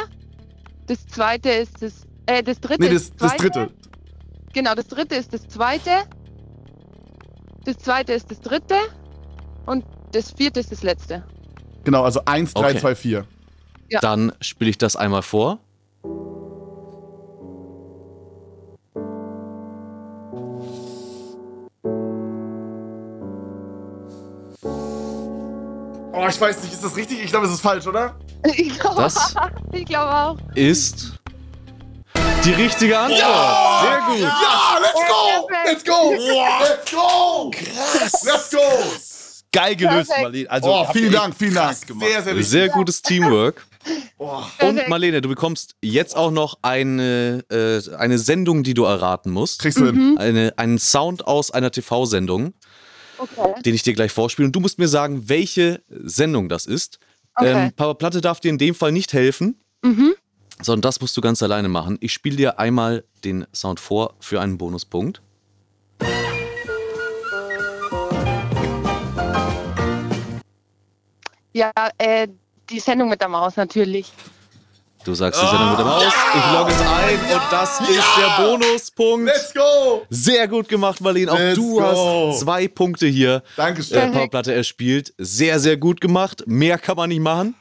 das zweite ist das, äh, das dritte Nee, ist das, das zweite. dritte. Genau, das dritte ist das zweite. Das zweite ist das dritte. Und das vierte ist das letzte. Genau, also 1, 3, Okay. 2, 4. Ja. Dann spiele ich das einmal vor. Oh, ich weiß nicht, ist das richtig? Ich glaube, es ist falsch, oder? Ich glaube glaub auch. ist die richtige Antwort. Sehr gut. Ja, let's go! Let's go! Let's go! Krass. Let's go! Geil gelöst, Perfekt. Marlene. Also, Oh, habt vielen ihr Dank, vielen Dank. krass gemacht. Sehr, sehr wichtig. Sehr gutes Teamwork. Oh. Und Perfekt. Marlene, du bekommst jetzt auch noch eine, äh, eine Sendung, die du erraten musst. Kriegst du hin. Mhm. Eine, einen Sound aus einer TV-Sendung, Okay. den ich dir gleich vorspiele. Und du musst mir sagen, welche Sendung das ist. Okay. Ähm, Papa Platte darf dir in dem Fall nicht helfen, Mhm. Sondern das musst du ganz alleine machen. Ich spiele dir einmal den Sound vor für einen Bonuspunkt. Ja, äh, die Sendung mit der Maus natürlich. Du sagst die Sendung mit der Maus. Ich logge es ein und das ist der Bonuspunkt. Let's go! Sehr gut gemacht, Marlene. Auch Let's du go. hast zwei Punkte hier. Dankeschön. Äh, Powerplatte erspielt. Sehr, sehr gut gemacht. Mehr kann man nicht machen.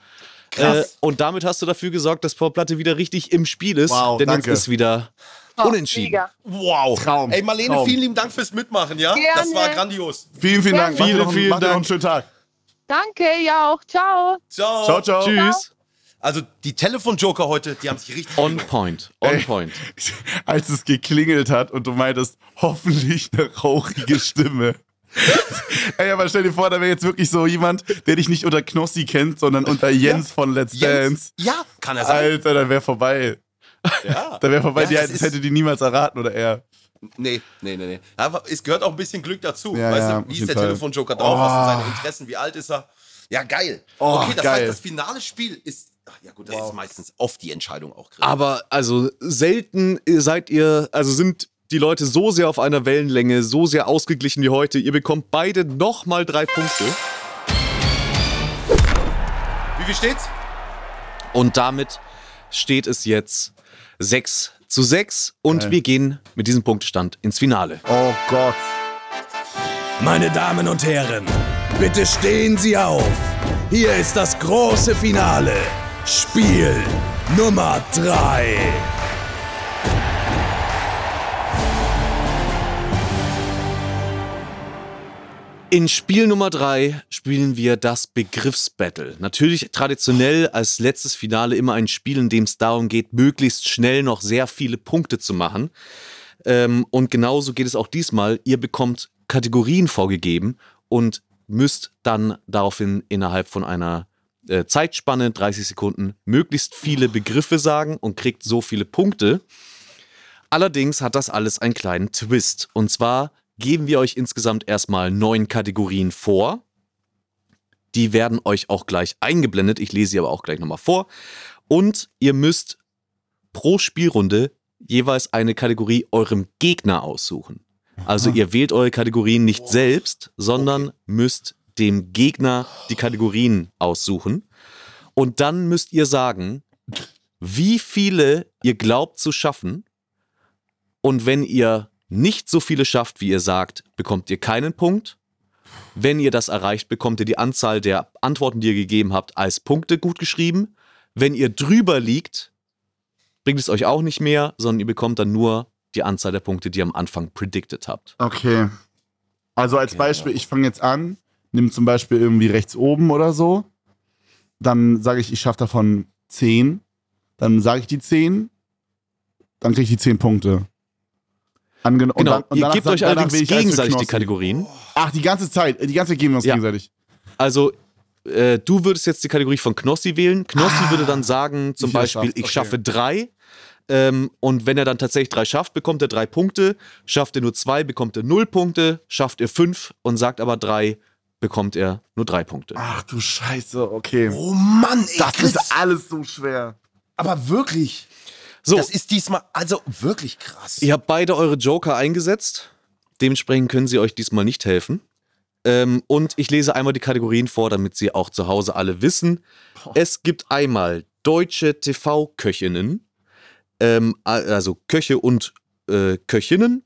Äh, und damit hast du dafür gesorgt, dass Powerplatte wieder richtig im Spiel ist. Wow, denn danke. jetzt ist wieder Oh, unentschieden. mega. Wow. Traum. Ey, Marlene, Traum. vielen lieben Dank fürs Mitmachen, ja? Gerne. Das war grandios. Vielen, vielen Dank. Mach dir Vielen, vielen mach dir noch einen Dank. schönen Tag. Danke, ja auch. Ciao. Ciao. Ciao, ciao. Tschüss. Also, die Telefonjoker heute, die haben sich richtig. On point. On Ey. point. Als es geklingelt hat und du meintest, hoffentlich eine rauchige Stimme. Ey, aber stell dir vor, da wäre jetzt wirklich so jemand, der dich nicht unter Knossi kennt, sondern unter Jens von Let's Dance. Jens? Ja, kann er sein. Alter, da wäre vorbei. Ja. Da wäre vorbei, Ja, die, das das hätte die niemals erraten oder er. Nee, nee, nee, nee. Aber es gehört auch ein bisschen Glück dazu. Ja, weißt ja, du, wie ist der Fall. Telefonjoker drauf? Oh. Was sind seine Interessen? Wie alt ist er? Ja, geil. Oh, okay, das geil. heißt, das finale Spiel ist. Ach, ja, gut, das ist meistens oft die Entscheidung auch. Chris. Aber also selten seid ihr, also sind die Leute so sehr auf einer Wellenlänge, so sehr ausgeglichen wie heute. Ihr bekommt beide nochmal drei Punkte. Wie viel steht's? Und damit steht es jetzt 6 zu 6 und Geil. wir gehen mit diesem Punktestand ins Finale. Oh Gott. Meine Damen und Herren, bitte stehen Sie auf. Hier ist das große Finale. Spiel Nummer 3. In Spiel Nummer 3 spielen wir das Begriffsbattle. Natürlich traditionell als letztes Finale immer ein Spiel, in dem es darum geht, möglichst schnell noch sehr viele Punkte zu machen. Ähm, und genauso geht es auch diesmal. Ihr bekommt Kategorien vorgegeben und müsst dann daraufhin innerhalb von einer äh, Zeitspanne, 30 Sekunden, möglichst viele Begriffe sagen und kriegt so viele Punkte. Allerdings hat das alles einen kleinen Twist. Und zwar geben wir euch insgesamt erstmal neun Kategorien vor. Die werden euch auch gleich eingeblendet. Ich lese sie aber auch gleich nochmal vor. Und ihr müsst pro Spielrunde jeweils eine Kategorie eurem Gegner aussuchen. Also ihr wählt eure Kategorien nicht selbst, sondern müsst dem Gegner die Kategorien aussuchen. Und dann müsst ihr sagen, wie viele ihr glaubt zu schaffen. Und wenn ihr nicht so viele schafft, wie ihr sagt, bekommt ihr keinen Punkt. Wenn ihr das erreicht, bekommt ihr die Anzahl der Antworten, die ihr gegeben habt, als Punkte gut geschrieben. Wenn ihr drüber liegt, bringt es euch auch nicht mehr, sondern ihr bekommt dann nur die Anzahl der Punkte, die ihr am Anfang predicted habt. Okay. Also als Beispiel, ich fange jetzt an, nimm zum Beispiel irgendwie rechts oben oder so. Dann sage ich, ich schaffe davon 10. Dann sage ich die 10. Dann kriege ich die 10 Punkte. Angen und Genau, dann- und ihr gebt euch allerdings gegenseitig die. Kategorien. Ach, die ganze Zeit. Die ganze Zeit geben wir uns Ja. gegenseitig. Also, äh, du würdest jetzt die Kategorie von Knossi wählen. Knossi würde dann sagen, zum Beispiel, ich okay. schaffe drei. Ähm, und wenn er dann tatsächlich drei schafft, bekommt er drei Punkte. Schafft er nur zwei, bekommt er null Punkte. Schafft er fünf und sagt aber drei, bekommt er nur drei Punkte. Ach du Scheiße, okay. Oh Mann, ey, das ist alles so schwer. Aber wirklich. So, Das ist diesmal, also wirklich krass. ihr habt beide eure Joker eingesetzt. Dementsprechend können sie euch diesmal nicht helfen. Ähm, und ich lese einmal die Kategorien vor, damit sie auch zu Hause alle wissen. Es gibt einmal deutsche TV-Köchinnen, ähm, also Köche und äh, Köchinnen.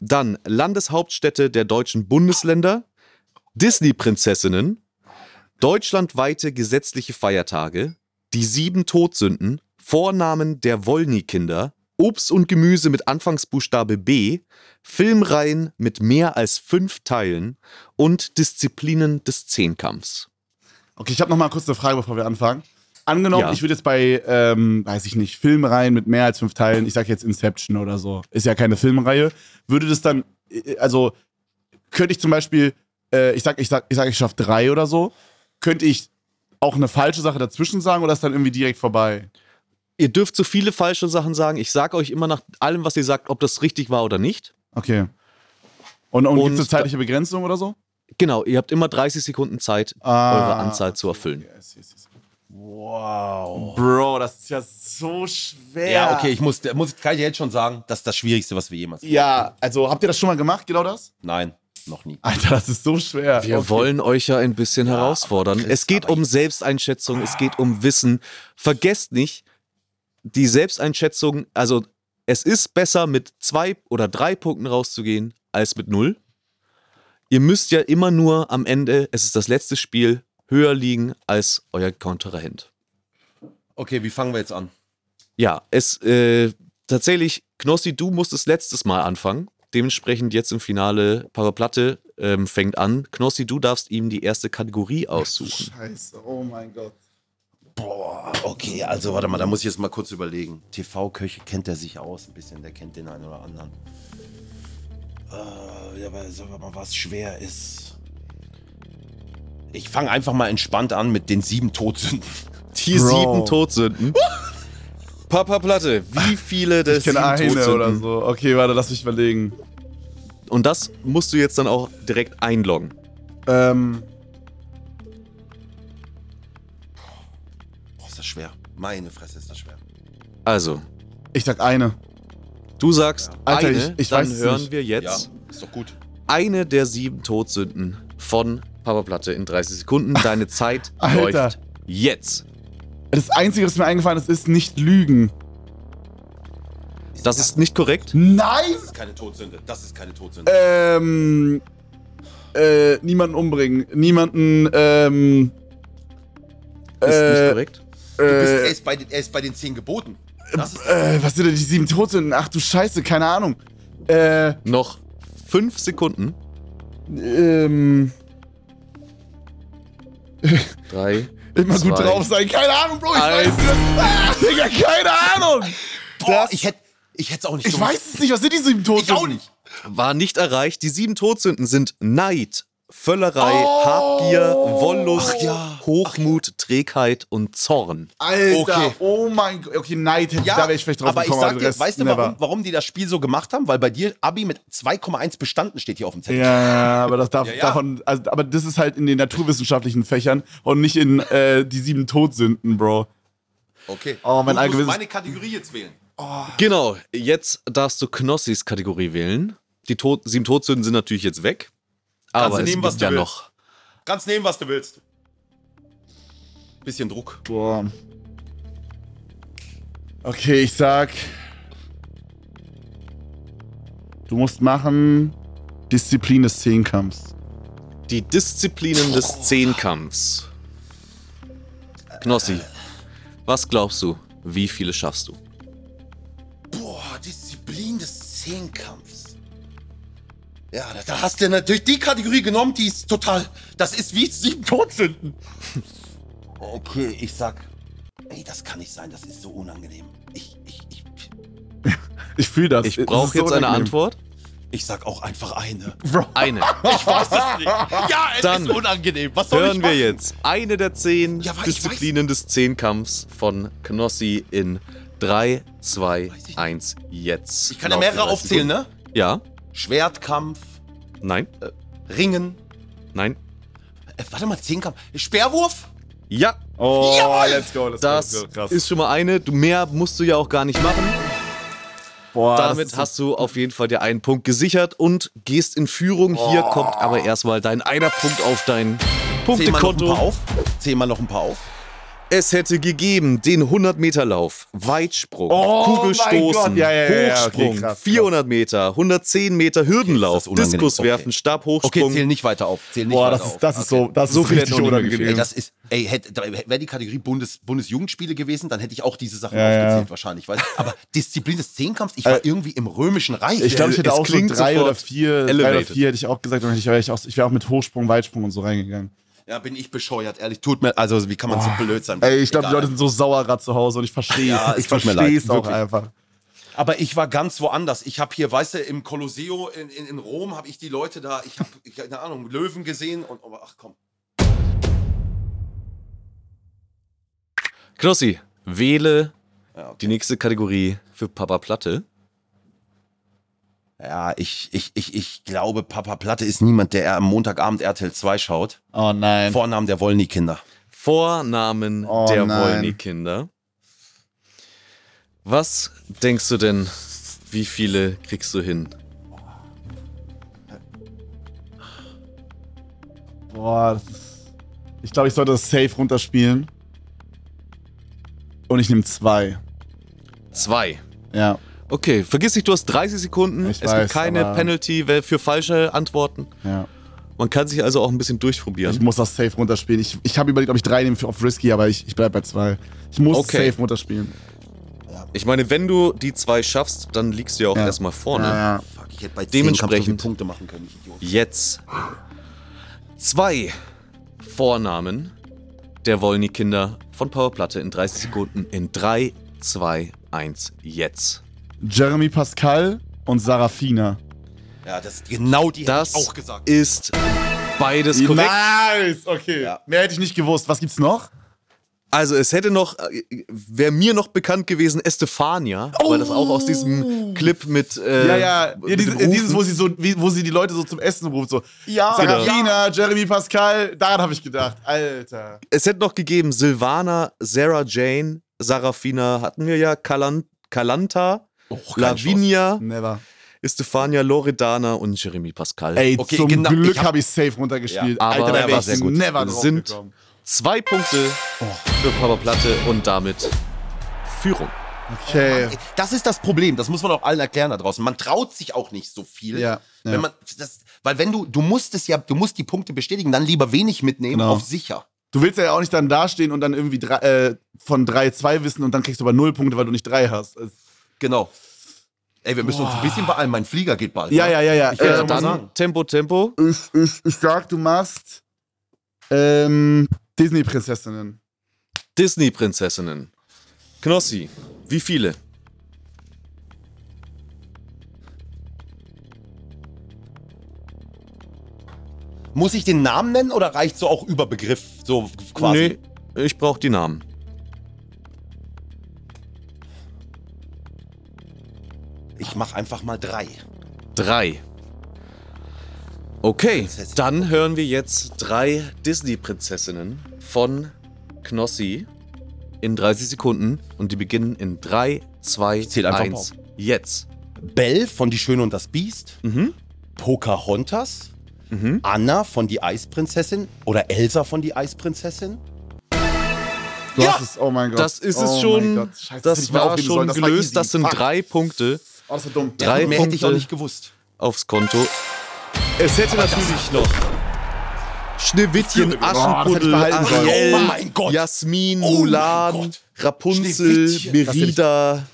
Dann Landeshauptstädte der deutschen Bundesländer, Disney-Prinzessinnen, deutschlandweite gesetzliche Feiertage, die sieben Todsünden, Vornamen der Wollny-Kinder, Obst und Gemüse mit Anfangsbuchstabe B, Filmreihen mit mehr als fünf Teilen und Disziplinen des Zehnkampfs. Okay, ich habe noch mal kurz eine Frage, bevor wir anfangen. Angenommen, Ja. ich würde jetzt bei, ähm, weiß ich nicht, Filmreihen mit mehr als fünf Teilen, ich sage jetzt Inception oder so, ist ja keine Filmreihe, würde das dann, äh, also könnte ich zum Beispiel, äh, ich sag, ich sag, ich sag, ich schaffe drei oder so, könnte ich auch eine falsche Sache dazwischen sagen oder ist dann irgendwie direkt vorbei? Ihr dürft so viele falsche Sachen sagen. Ich sage euch immer nach allem, was ihr sagt, ob das richtig war oder nicht. Okay. Und, und, Und gibt es eine zeitliche Begrenzung oder so? Genau, ihr habt immer 30 Sekunden Zeit, Ah. eure Anzahl zu erfüllen. Yes, yes, yes. Wow. Bro, das ist ja so schwer. Ja, okay, ich muss, muss, kann ich jetzt schon sagen, das ist das Schwierigste, was wir jemals. Ja, also habt ihr das schon mal gemacht, genau das? Nein. Noch nie. Alter, das ist so schwer. Wir Okay. wollen euch ja ein bisschen herausfordern. Chris, es geht um Selbsteinschätzung, es geht um Wissen. Vergesst nicht, die Selbsteinschätzung, also es ist besser mit zwei oder drei Punkten rauszugehen als mit null. Ihr müsst ja immer nur am Ende, es ist das letzte Spiel, höher liegen als euer Kontrahent. Okay, wie fangen wir jetzt an? Ja, es äh, tatsächlich, Knossi, du musstest letztes Mal anfangen. Dementsprechend jetzt im Finale Papa Platte ähm, fängt an. Knossi, du darfst ihm die erste Kategorie aussuchen. Scheiße, oh mein Gott. Boah, okay, also warte mal, da muss ich jetzt mal kurz überlegen. TV-Köche kennt er sich aus ein bisschen, der kennt den einen oder anderen. Äh, ja, aber sagen wir mal, was schwer ist. Ich fange einfach mal entspannt an mit den sieben Todsünden. Die Bro. sieben Todsünden. Papa Platte, wie viele der Ich kenne sieben eine Todsünden? oder so. Okay, warte, lass mich überlegen. Und das musst du jetzt dann auch direkt einloggen. Ähm, schwer. Meine Fresse ist das schwer. Also, ich sag eine. du sagst Alter, eine, ich- ich dann weiß es hören nicht. wir jetzt Ja, ist doch gut. eine der sieben Todsünden von Papa Platte in 30 Sekunden. Deine Zeit Alter. läuft jetzt. Das Einzige, was mir eingefallen ist, ist nicht lügen. Das ist nicht korrekt. Nein! Das ist keine Todsünde. Das ist keine Todsünde. Ähm, äh, niemanden umbringen. Niemanden, ähm, Ist nicht äh, korrekt. Du bist, er, äh, ist bei, den- er ist bei den zehn Geboten. Das ist, äh, was sind denn die sieben Todsünden? Ach du Scheiße, keine Ahnung. Äh, Noch fünf Sekunden. ähm, Drei. immer Zwei. gut drauf sein. Keine Ahnung, Bro, ich Eins. weiß es. Ah, Digga, keine Ahnung. boah, ich hätte ich hätte es auch nicht Ich gewusst. weiß es nicht. Was sind die sieben Todsünden? Ich auch nicht. War nicht erreicht. Die sieben Todsünden sind Neid, Völlerei, Oh. Habgier, Wollust, ja. Hochmut, Trägheit und Zorn. Alter, Okay. oh mein Gott. Okay, Neid, Ja, da wäre ich vielleicht drauf aber ich gekommen. sag aber dir, weißt du, warum, warum die das Spiel so gemacht haben? Weil bei dir Abi mit 2,1 bestanden steht hier auf dem Zettel. Ja, aber das darf, Ja, ja. davon, also, aber das ist halt in den naturwissenschaftlichen Fächern und nicht in äh, die sieben Todsünden, Bro. Okay. Oh, mein du musst meine Kategorie jetzt wählen. Genau, jetzt darfst du Knossis Kategorie wählen. Die Tod sieben Todsünden sind natürlich jetzt weg. Aber du es nehmen, was gibt du ja willst. noch. Kannst nehmen, was du willst. Bisschen Druck. Boah. Okay, ich sag. Du musst machen Disziplin des Zehnkampfs. Die Disziplinen des Zehnkampfs. Knossi, was glaubst du, wie viele schaffst du? Boah, Disziplin des Zehnkampfs. Ja, da, da hast du natürlich die Kategorie genommen, die ist total. Das ist wie sieben Todsünden. Okay, ich sag. Ey, das kann nicht sein, das ist so unangenehm. Ich, ich, ich, Ich fühle das. Ich brauche ist so jetzt eine. Antwort. ich sag auch einfach eine. Bro. Eine. Ich weiß es nicht. Ja, es Dann ist unangenehm. Was soll ich Hören wir machen? jetzt eine der zehn Ja, ich Disziplinen des Zehnkampfs von Knossi in 3, 2, Weiß ich 1, jetzt. Ich kann ja mehrere 30 aufzählen, ne? Ja, Schwertkampf, nein, Ringen. nein. Äh, warte mal, Zehnkampf. Speerwurf? Ja, Oh, Jawohl! let's go, let's das go. Krass. ist schon mal eine. Du mehr musst du ja auch gar nicht machen. Boah, das Damit hast du auf jeden Fall dir einen Punkt gesichert und gehst in Führung. Hier kommt aber erstmal dein einer Punkt auf dein Zähl mal noch ein Punktekonto. paar auf. Zähl mal noch ein paar auf. Es hätte gegeben den 100-Meter-Lauf, Weitsprung, Oh Kugelstoßen, ja, ja, ja, ja, okay, Hochsprung, krass, krass. 400 Meter, 110 Meter Hürdenlauf, Okay. Diskuswerfen, Okay. Stabhochsprung. Okay, zähl nicht weiter auf. Zähl nicht Boah, weiter das ist, auf. das ist so, das So ist viel richtig unangenehm. Ey, das ist, ey, wäre die Kategorie Bundes, Bundesjugendspiele gewesen, dann hätte ich auch diese Sachen Ja, ja. aufgezählt wahrscheinlich. Weißt? Aber Disziplin des Zehnkampfs, ich war Äh, irgendwie im Römischen Reich. Ich glaube, ich hätte Es auch so klingt drei oder vier, drei oder elevated. vier hätte ich auch gesagt. Wäre auch, ich wäre auch mit Hochsprung, Weitsprung und so reingegangen. Ja, bin ich bescheuert, ehrlich. Tut mir, also wie kann man so blöd sein? Ey, ich glaube, die. Leute sind so sauer gerade zu Hause und ich verstehe es. Ja, es ich verstehe es auch wirklich. einfach. Aber ich war ganz woanders. Ich habe hier, weißt du, im Colosseo in, in, in Rom habe ich die Leute da, ich habe, keine Ahnung, Löwen gesehen und, aber ach komm. Knossi, wähle Ja, okay. die nächste Kategorie für Papa Platte. Ja, ich, ich, ich, ich glaube, Papa Platte ist niemand, der am Montagabend RTL 2 schaut. Oh nein. Vornamen der Wollny-Kinder. Vornamen Oh der. Wollny-Kinder. Was denkst du denn, wie viele kriegst du hin? Boah, das ist. Ich glaube, ich sollte das safe runterspielen. Und ich nehme zwei. Zwei. Ja, Okay, vergiss nicht, du hast 30 Sekunden. Ich es weiß, gibt keine Penalty für falsche Antworten. ja. Man kann sich also auch ein bisschen Ich durchprobieren. muss das safe runterspielen. Ich, ich habe überlegt, ob ich drei nehme für auf Risky, aber ich, ich bleibe bei zwei. Ich muss Okay. safe runterspielen. Ich meine, wenn du die zwei schaffst, dann liegst du ja auch Ja. erstmal vorne. Ja, ja. Fuck, ich hätte bei 10 Dementsprechend- Punkte machen können, ich Idiot. Jetzt zwei Vornamen der Wollny-Kinder von Powerplatte in 30 Sekunden in 3, 2, 1, jetzt. Jeremy Pascal und Sarafina. Ja, das genau die hätte Das ich auch gesagt. ist beides korrekt. Nice, okay. Ja. Mehr hätte ich nicht gewusst. Was gibt's noch? Also es hätte noch, wäre mir noch bekannt gewesen, Estefania, weil das auch aus diesem Clip mit äh, ja, ja. ja diese, Rufen- dieses, wo sie so, wo sie die Leute so zum Essen ruft. So. Ja, Sarafina, Jeremy Pascal. Daran habe ich gedacht. Alter. Es hätte noch gegeben Silvana, Sarah Jane, Sarafina hatten wir ja, Kalan Kalanta, Lavinia, Never. Estefania, Loredana und Jeremy Pascal. Ey, Okay, zum genau, Glück ich hab- habe ich safe runtergespielt. Ja, aber Alter, da war sehr gut. never Sind- gekommen. Zwei Punkte für Papa Platte und damit Führung. Okay. Das ist das Problem, das muss man auch allen erklären da draußen. Man traut sich auch nicht so viel. Ja, ja. Wenn man, das, weil wenn du, du musst es ja, du musst die Punkte bestätigen, dann lieber wenig mitnehmen Genau. auf sicher. Du willst ja auch nicht dann dastehen und dann irgendwie drei, äh, von 3-2 wissen und dann kriegst du aber null Punkte, weil du nicht drei hast. Also- Genau. Ey, wir müssen uns ein bisschen beeilen. Mein Flieger geht bald. Ja, ne? ja, ja, ja. Ich Äh, Dann sagen. Tempo, Tempo. Ich, ich, ich sag, du machst ähm, Disney-Prinzessinnen. Disney-Prinzessinnen. Knossi, wie viele? Muss ich den Namen nennen oder reicht so auch Überbegriff? So quasi. Nee, ich brauche die Namen. Ich mach einfach mal drei. Drei. Okay, dann hören wir jetzt drei Disney-Prinzessinnen von Knossi in 30 Sekunden und die beginnen in 3, 2, zähl einfach 1. Jetzt. Belle von Die Schöne und das Biest. Mhm. Pocahontas. Mhm. Anna von Die Eisprinzessin. Oder Elsa von Die Eisprinzessin. Du Ja! hast es, oh mein Gott. Das ist oh es mein schon. Gott. Scheiße, das mir war schon. Das gelöst. Das sind Fuck. drei Punkte Oh, das war dumm. Drei mehr hätte ich auch nicht gewusst. aufs Konto. Es hätte natürlich noch Schneewittchen, Oh, Aschenputtel. Ariel, Oh mein Gott. Jasmin, Oh Mulan. Rapunzel, Merida.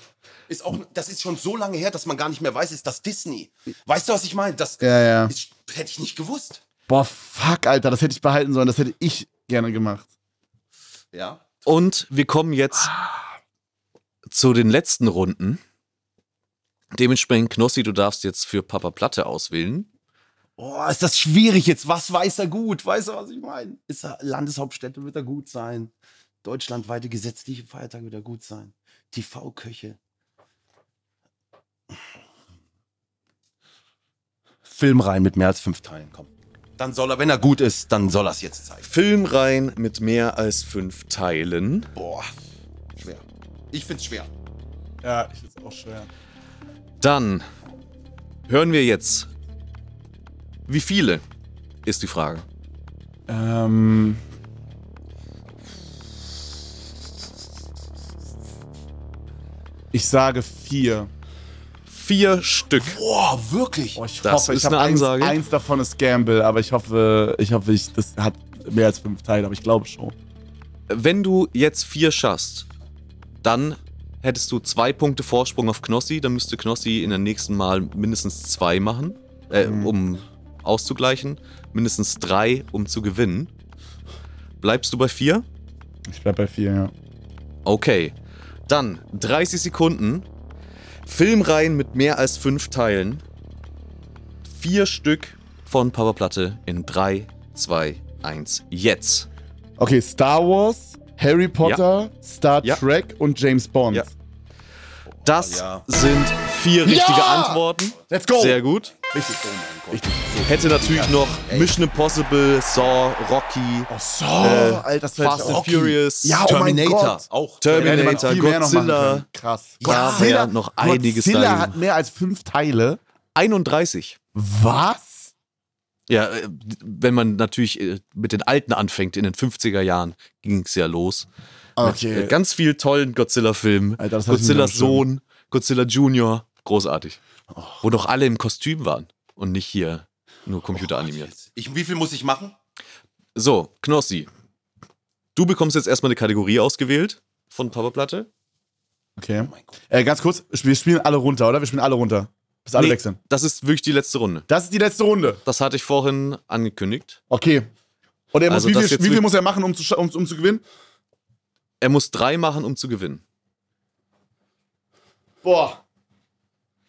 Ist auch, das ist schon so lange her, dass man gar nicht mehr weiß, ist das Disney. Weißt du, was ich meine? Das Ja, ja. ist, hätte ich nicht gewusst. Boah, fuck, Alter, das hätte ich behalten sollen. Das hätte ich gerne gemacht. Ja. Und wir kommen jetzt zu den letzten Runden. Dementsprechend, Knossi, du darfst jetzt für Papa Platte auswählen. Boah, ist das schwierig jetzt. Was weiß er gut? Weißt du, was ich meine? Ist er Landeshauptstädte, wird er gut sein. Deutschlandweite gesetzliche Feiertage wird er gut sein. TV-Köche. Film rein mit mehr als fünf Teilen, komm. Dann soll er, wenn er gut ist, dann soll er es jetzt zeigen. Film rein mit mehr als fünf Teilen. Boah, schwer. Ich find's schwer. Ja, ich find's auch schwer. Dann hören wir jetzt. Wie viele ist die Frage? Ähm. Ich sage vier. Vier Stück. Boah, wirklich? Oh, ich Das hoffe, ist ich habe eine eins, Ansage. eins davon ist Gamble, aber ich hoffe, ich hoffe, ich, das hat mehr als fünf Teile, aber ich glaube schon. Wenn du jetzt vier schaffst, dann hättest du zwei Punkte Vorsprung auf Knossi. Dann müsste Knossi in der nächsten Mal mindestens zwei machen, äh, Mhm. um auszugleichen. Mindestens drei, um zu gewinnen. Bleibst du bei vier? Ich bleib bei vier, ja. Okay. Dann 30 Sekunden. Filmreihen mit mehr als fünf Teilen. Vier Stück von Powerplatte in 3, 2, 1. Jetzt. Okay, Star Wars, Harry Potter, Star Ja. Trek und James Bond. Ja. Das ja. sind vier richtige Antworten. Let's go! Sehr gut. Richtig. Oh mein Gott. Hätte natürlich noch Mission Impossible, Saw, Rocky, Oh, so, Äh, Alter, Fast and Furious, Ja, oh mein Terminator Gott. auch. Terminator, Godzilla. Krass. Da wär noch einiges Godzilla hat mehr als fünf Teile. 31. Was? Ja, äh, wenn man natürlich äh, mit den alten anfängt, in den 50er Jahren ging es ja los. Okay. Mit, äh, ganz viel tollen Godzilla-Filmen. Godzillas. Sohn, Godzilla Junior. Großartig. Wo doch alle im Kostüm waren und nicht hier nur computeranimiert. Ich, wie viel muss ich machen? So, Knossi. Du bekommst jetzt erstmal eine Kategorie ausgewählt von Papa Platte. Okay. Äh, ganz kurz, wir spielen alle runter, oder? Wir spielen alle runter. Bis alle Nee, wechseln. Das ist wirklich die letzte Runde. Das ist die letzte Runde. Das hatte ich vorhin angekündigt. Okay. Und er muss, Also wie, viel, wie viel muss er machen, um zu, um, um zu gewinnen? Er muss drei machen, um zu gewinnen. Boah.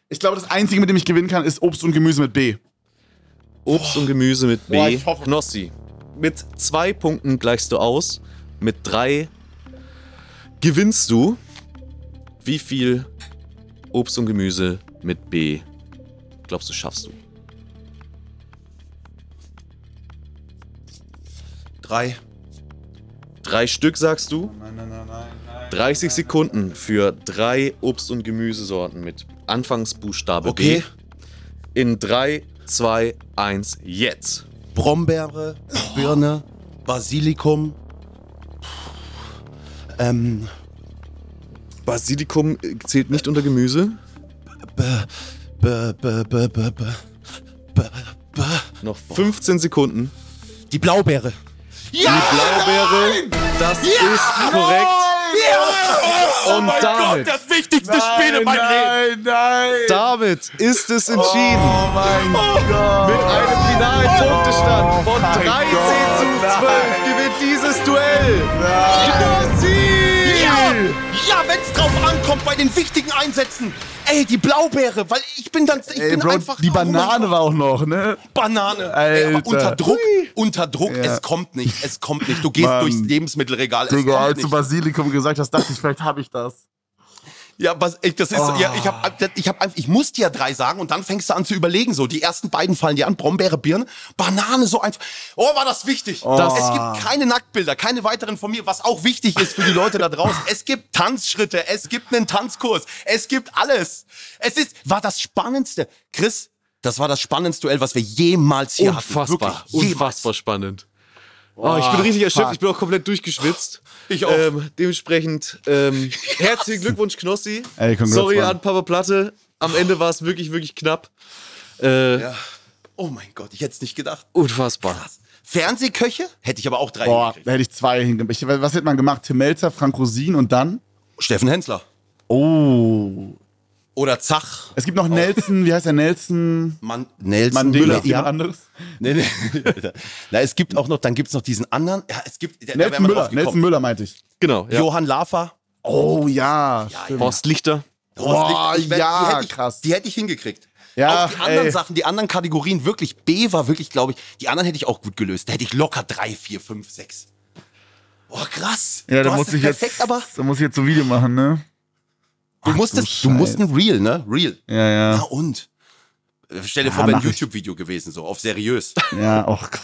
Ich glaube, das Einzige, mit dem ich gewinnen kann, ist Obst und Gemüse mit B. Obst und Gemüse mit B. Boah, ich hoffe- Knossi. Mit zwei Punkten gleichst du aus. Mit drei gewinnst du. Wie viel Obst und Gemüse mit B glaubst du, schaffst du? Drei. Drei Stück sagst du? Nein, nein, nein, nein. 30 Sekunden für drei Obst- und Gemüsesorten mit Anfangsbuchstabe Okay. B. In 3, 2, 1, jetzt. Brombeere, Birne, Basilikum. Ähm, Basilikum äh, zählt nicht unter Gemüse. Noch 15 Sekunden. Die Blaubeere. Die Blaubeere, das ist korrekt. Und damit, das wichtigste Spiel in meinem Leben. Nein, nein. damit ist es entschieden. Oh mein Gott. Mit einem finalen Punktestand von mein 13 Gott, zu 12 nein. gewinnt dieses Duell. Ja, ja wenn es drauf ankommt bei den wichtigen Einsätzen. Ey, die Blaubeere, weil ich bin dann, ich Ey, bin Bro, einfach die Banane war auch noch, ne? Banane. Ey, unter Druck, unter Druck, Ja. es kommt nicht, es kommt nicht. Du gehst Mann. durchs Lebensmittelregal, Digga, als du. Basilikum gesagt hast, dachte ich, vielleicht habe ich das. Ja, was, ich, das ist, Oh. ja, ich hab, ich hab, einfach- ich musste ja drei sagen und dann fängst du an zu überlegen, so, die ersten beiden fallen dir an, Brombeere, Birne, Banane, so einfach. Oh, war das wichtig. Das, es gibt keine Nacktbilder, keine weiteren von mir, was auch wichtig ist für die Leute da draußen. Es gibt Tanzschritte, es gibt einen Tanzkurs, es gibt alles. Es ist, war das Spannendste. Chris, das war das spannendste Duell, was wir jemals hier hatten. Unfassbar, Wirklich, jemals. unfassbar spannend. Oh, ich bin richtig erschöpft, ich bin auch komplett durchgeschwitzt. Ich auch. Ähm, dementsprechend ähm, herzlichen Glückwunsch, Knossi. Ey, congrats, Sorry Mann. an Papa Platte. Am Ende war es wirklich, wirklich knapp. Äh, Ja. Oh mein Gott, ich hätte es nicht gedacht. Unfassbar. Krass. Fernsehköche? Hätte ich aber auch drei Boah, hingekriegt. da hätte ich zwei hingemacht. Was hätte man gemacht? Tim Melzer, Frank Rosin und dann? Steffen Hensler. Oh. Oder Zach. Es gibt noch Nelson, wie heißt der Nelson? Man, Nelson Mandela, Müller. Ja. anderes? Nee, nee. Na, es gibt auch noch, dann gibt es noch diesen anderen. Ja, es gibt. Da, da Nelson wir Müller. Nelson Müller meinte ich. Genau. Ja. Johann Lafer. Oh ja. stimmt. Horst Lichter. Boah, Ich wär- ja, die hätte ich, krass. Die hätte ich hingekriegt. Ja, auch die anderen ey. Sachen, die anderen Kategorien, wirklich. B war wirklich, glaube ich, die anderen hätte ich auch gut gelöst. Da hätte ich locker drei, vier, fünf, sechs. Boah, krass. Ja, da muss ich perfekt, jetzt, aber da muss ich jetzt so ein Video machen, ne? Du musstest, du musst ein Real, ne? Real. Ja, Ja, ja. und? Äh, Stell dir Ja, vor, wäre ein ich. YouTube-Video gewesen, so auf seriös. Ja, oh Gott.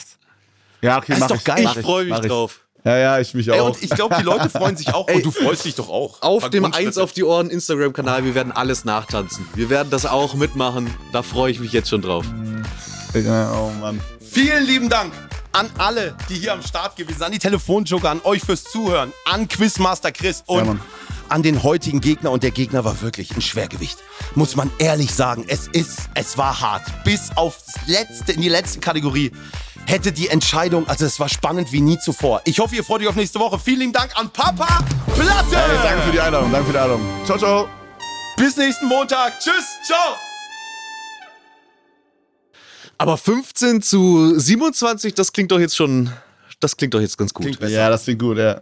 Ja, okay, Das ist doch ich. geil. Mach Ich freue mich ich. drauf. Ja, ja, ich mich Ey, auch. und ich glaube, die Leute freuen sich auch. und du freust dich doch auch. Auf dem. Eins auf die Ohren Instagram-Kanal, wir werden alles nachtanzen. Wir werden das auch mitmachen. Da freue ich mich jetzt schon drauf. Ja, oh Mann. Vielen lieben Dank an alle, die hier am Start gewesen sind, an die Telefonjoker, an euch fürs Zuhören, an Quizmaster Chris und Ja. An den heutigen Gegner. Und der Gegner war wirklich ein Schwergewicht. Muss man ehrlich sagen. Es ist, es war hart. Bis aufs letzte, in die letzte Kategorie hätte die Entscheidung, also es war spannend wie nie zuvor. Ich hoffe, ihr freut euch auf nächste Woche. Vielen lieben Dank an Papa Platte. Ey, danke für die Einladung, danke für die Einladung. Ciao, ciao. Bis nächsten Montag. Tschüss. Ciao. Aber 15 zu 27, das klingt doch jetzt schon, das klingt doch jetzt ganz gut. Ja, das klingt gut, ja.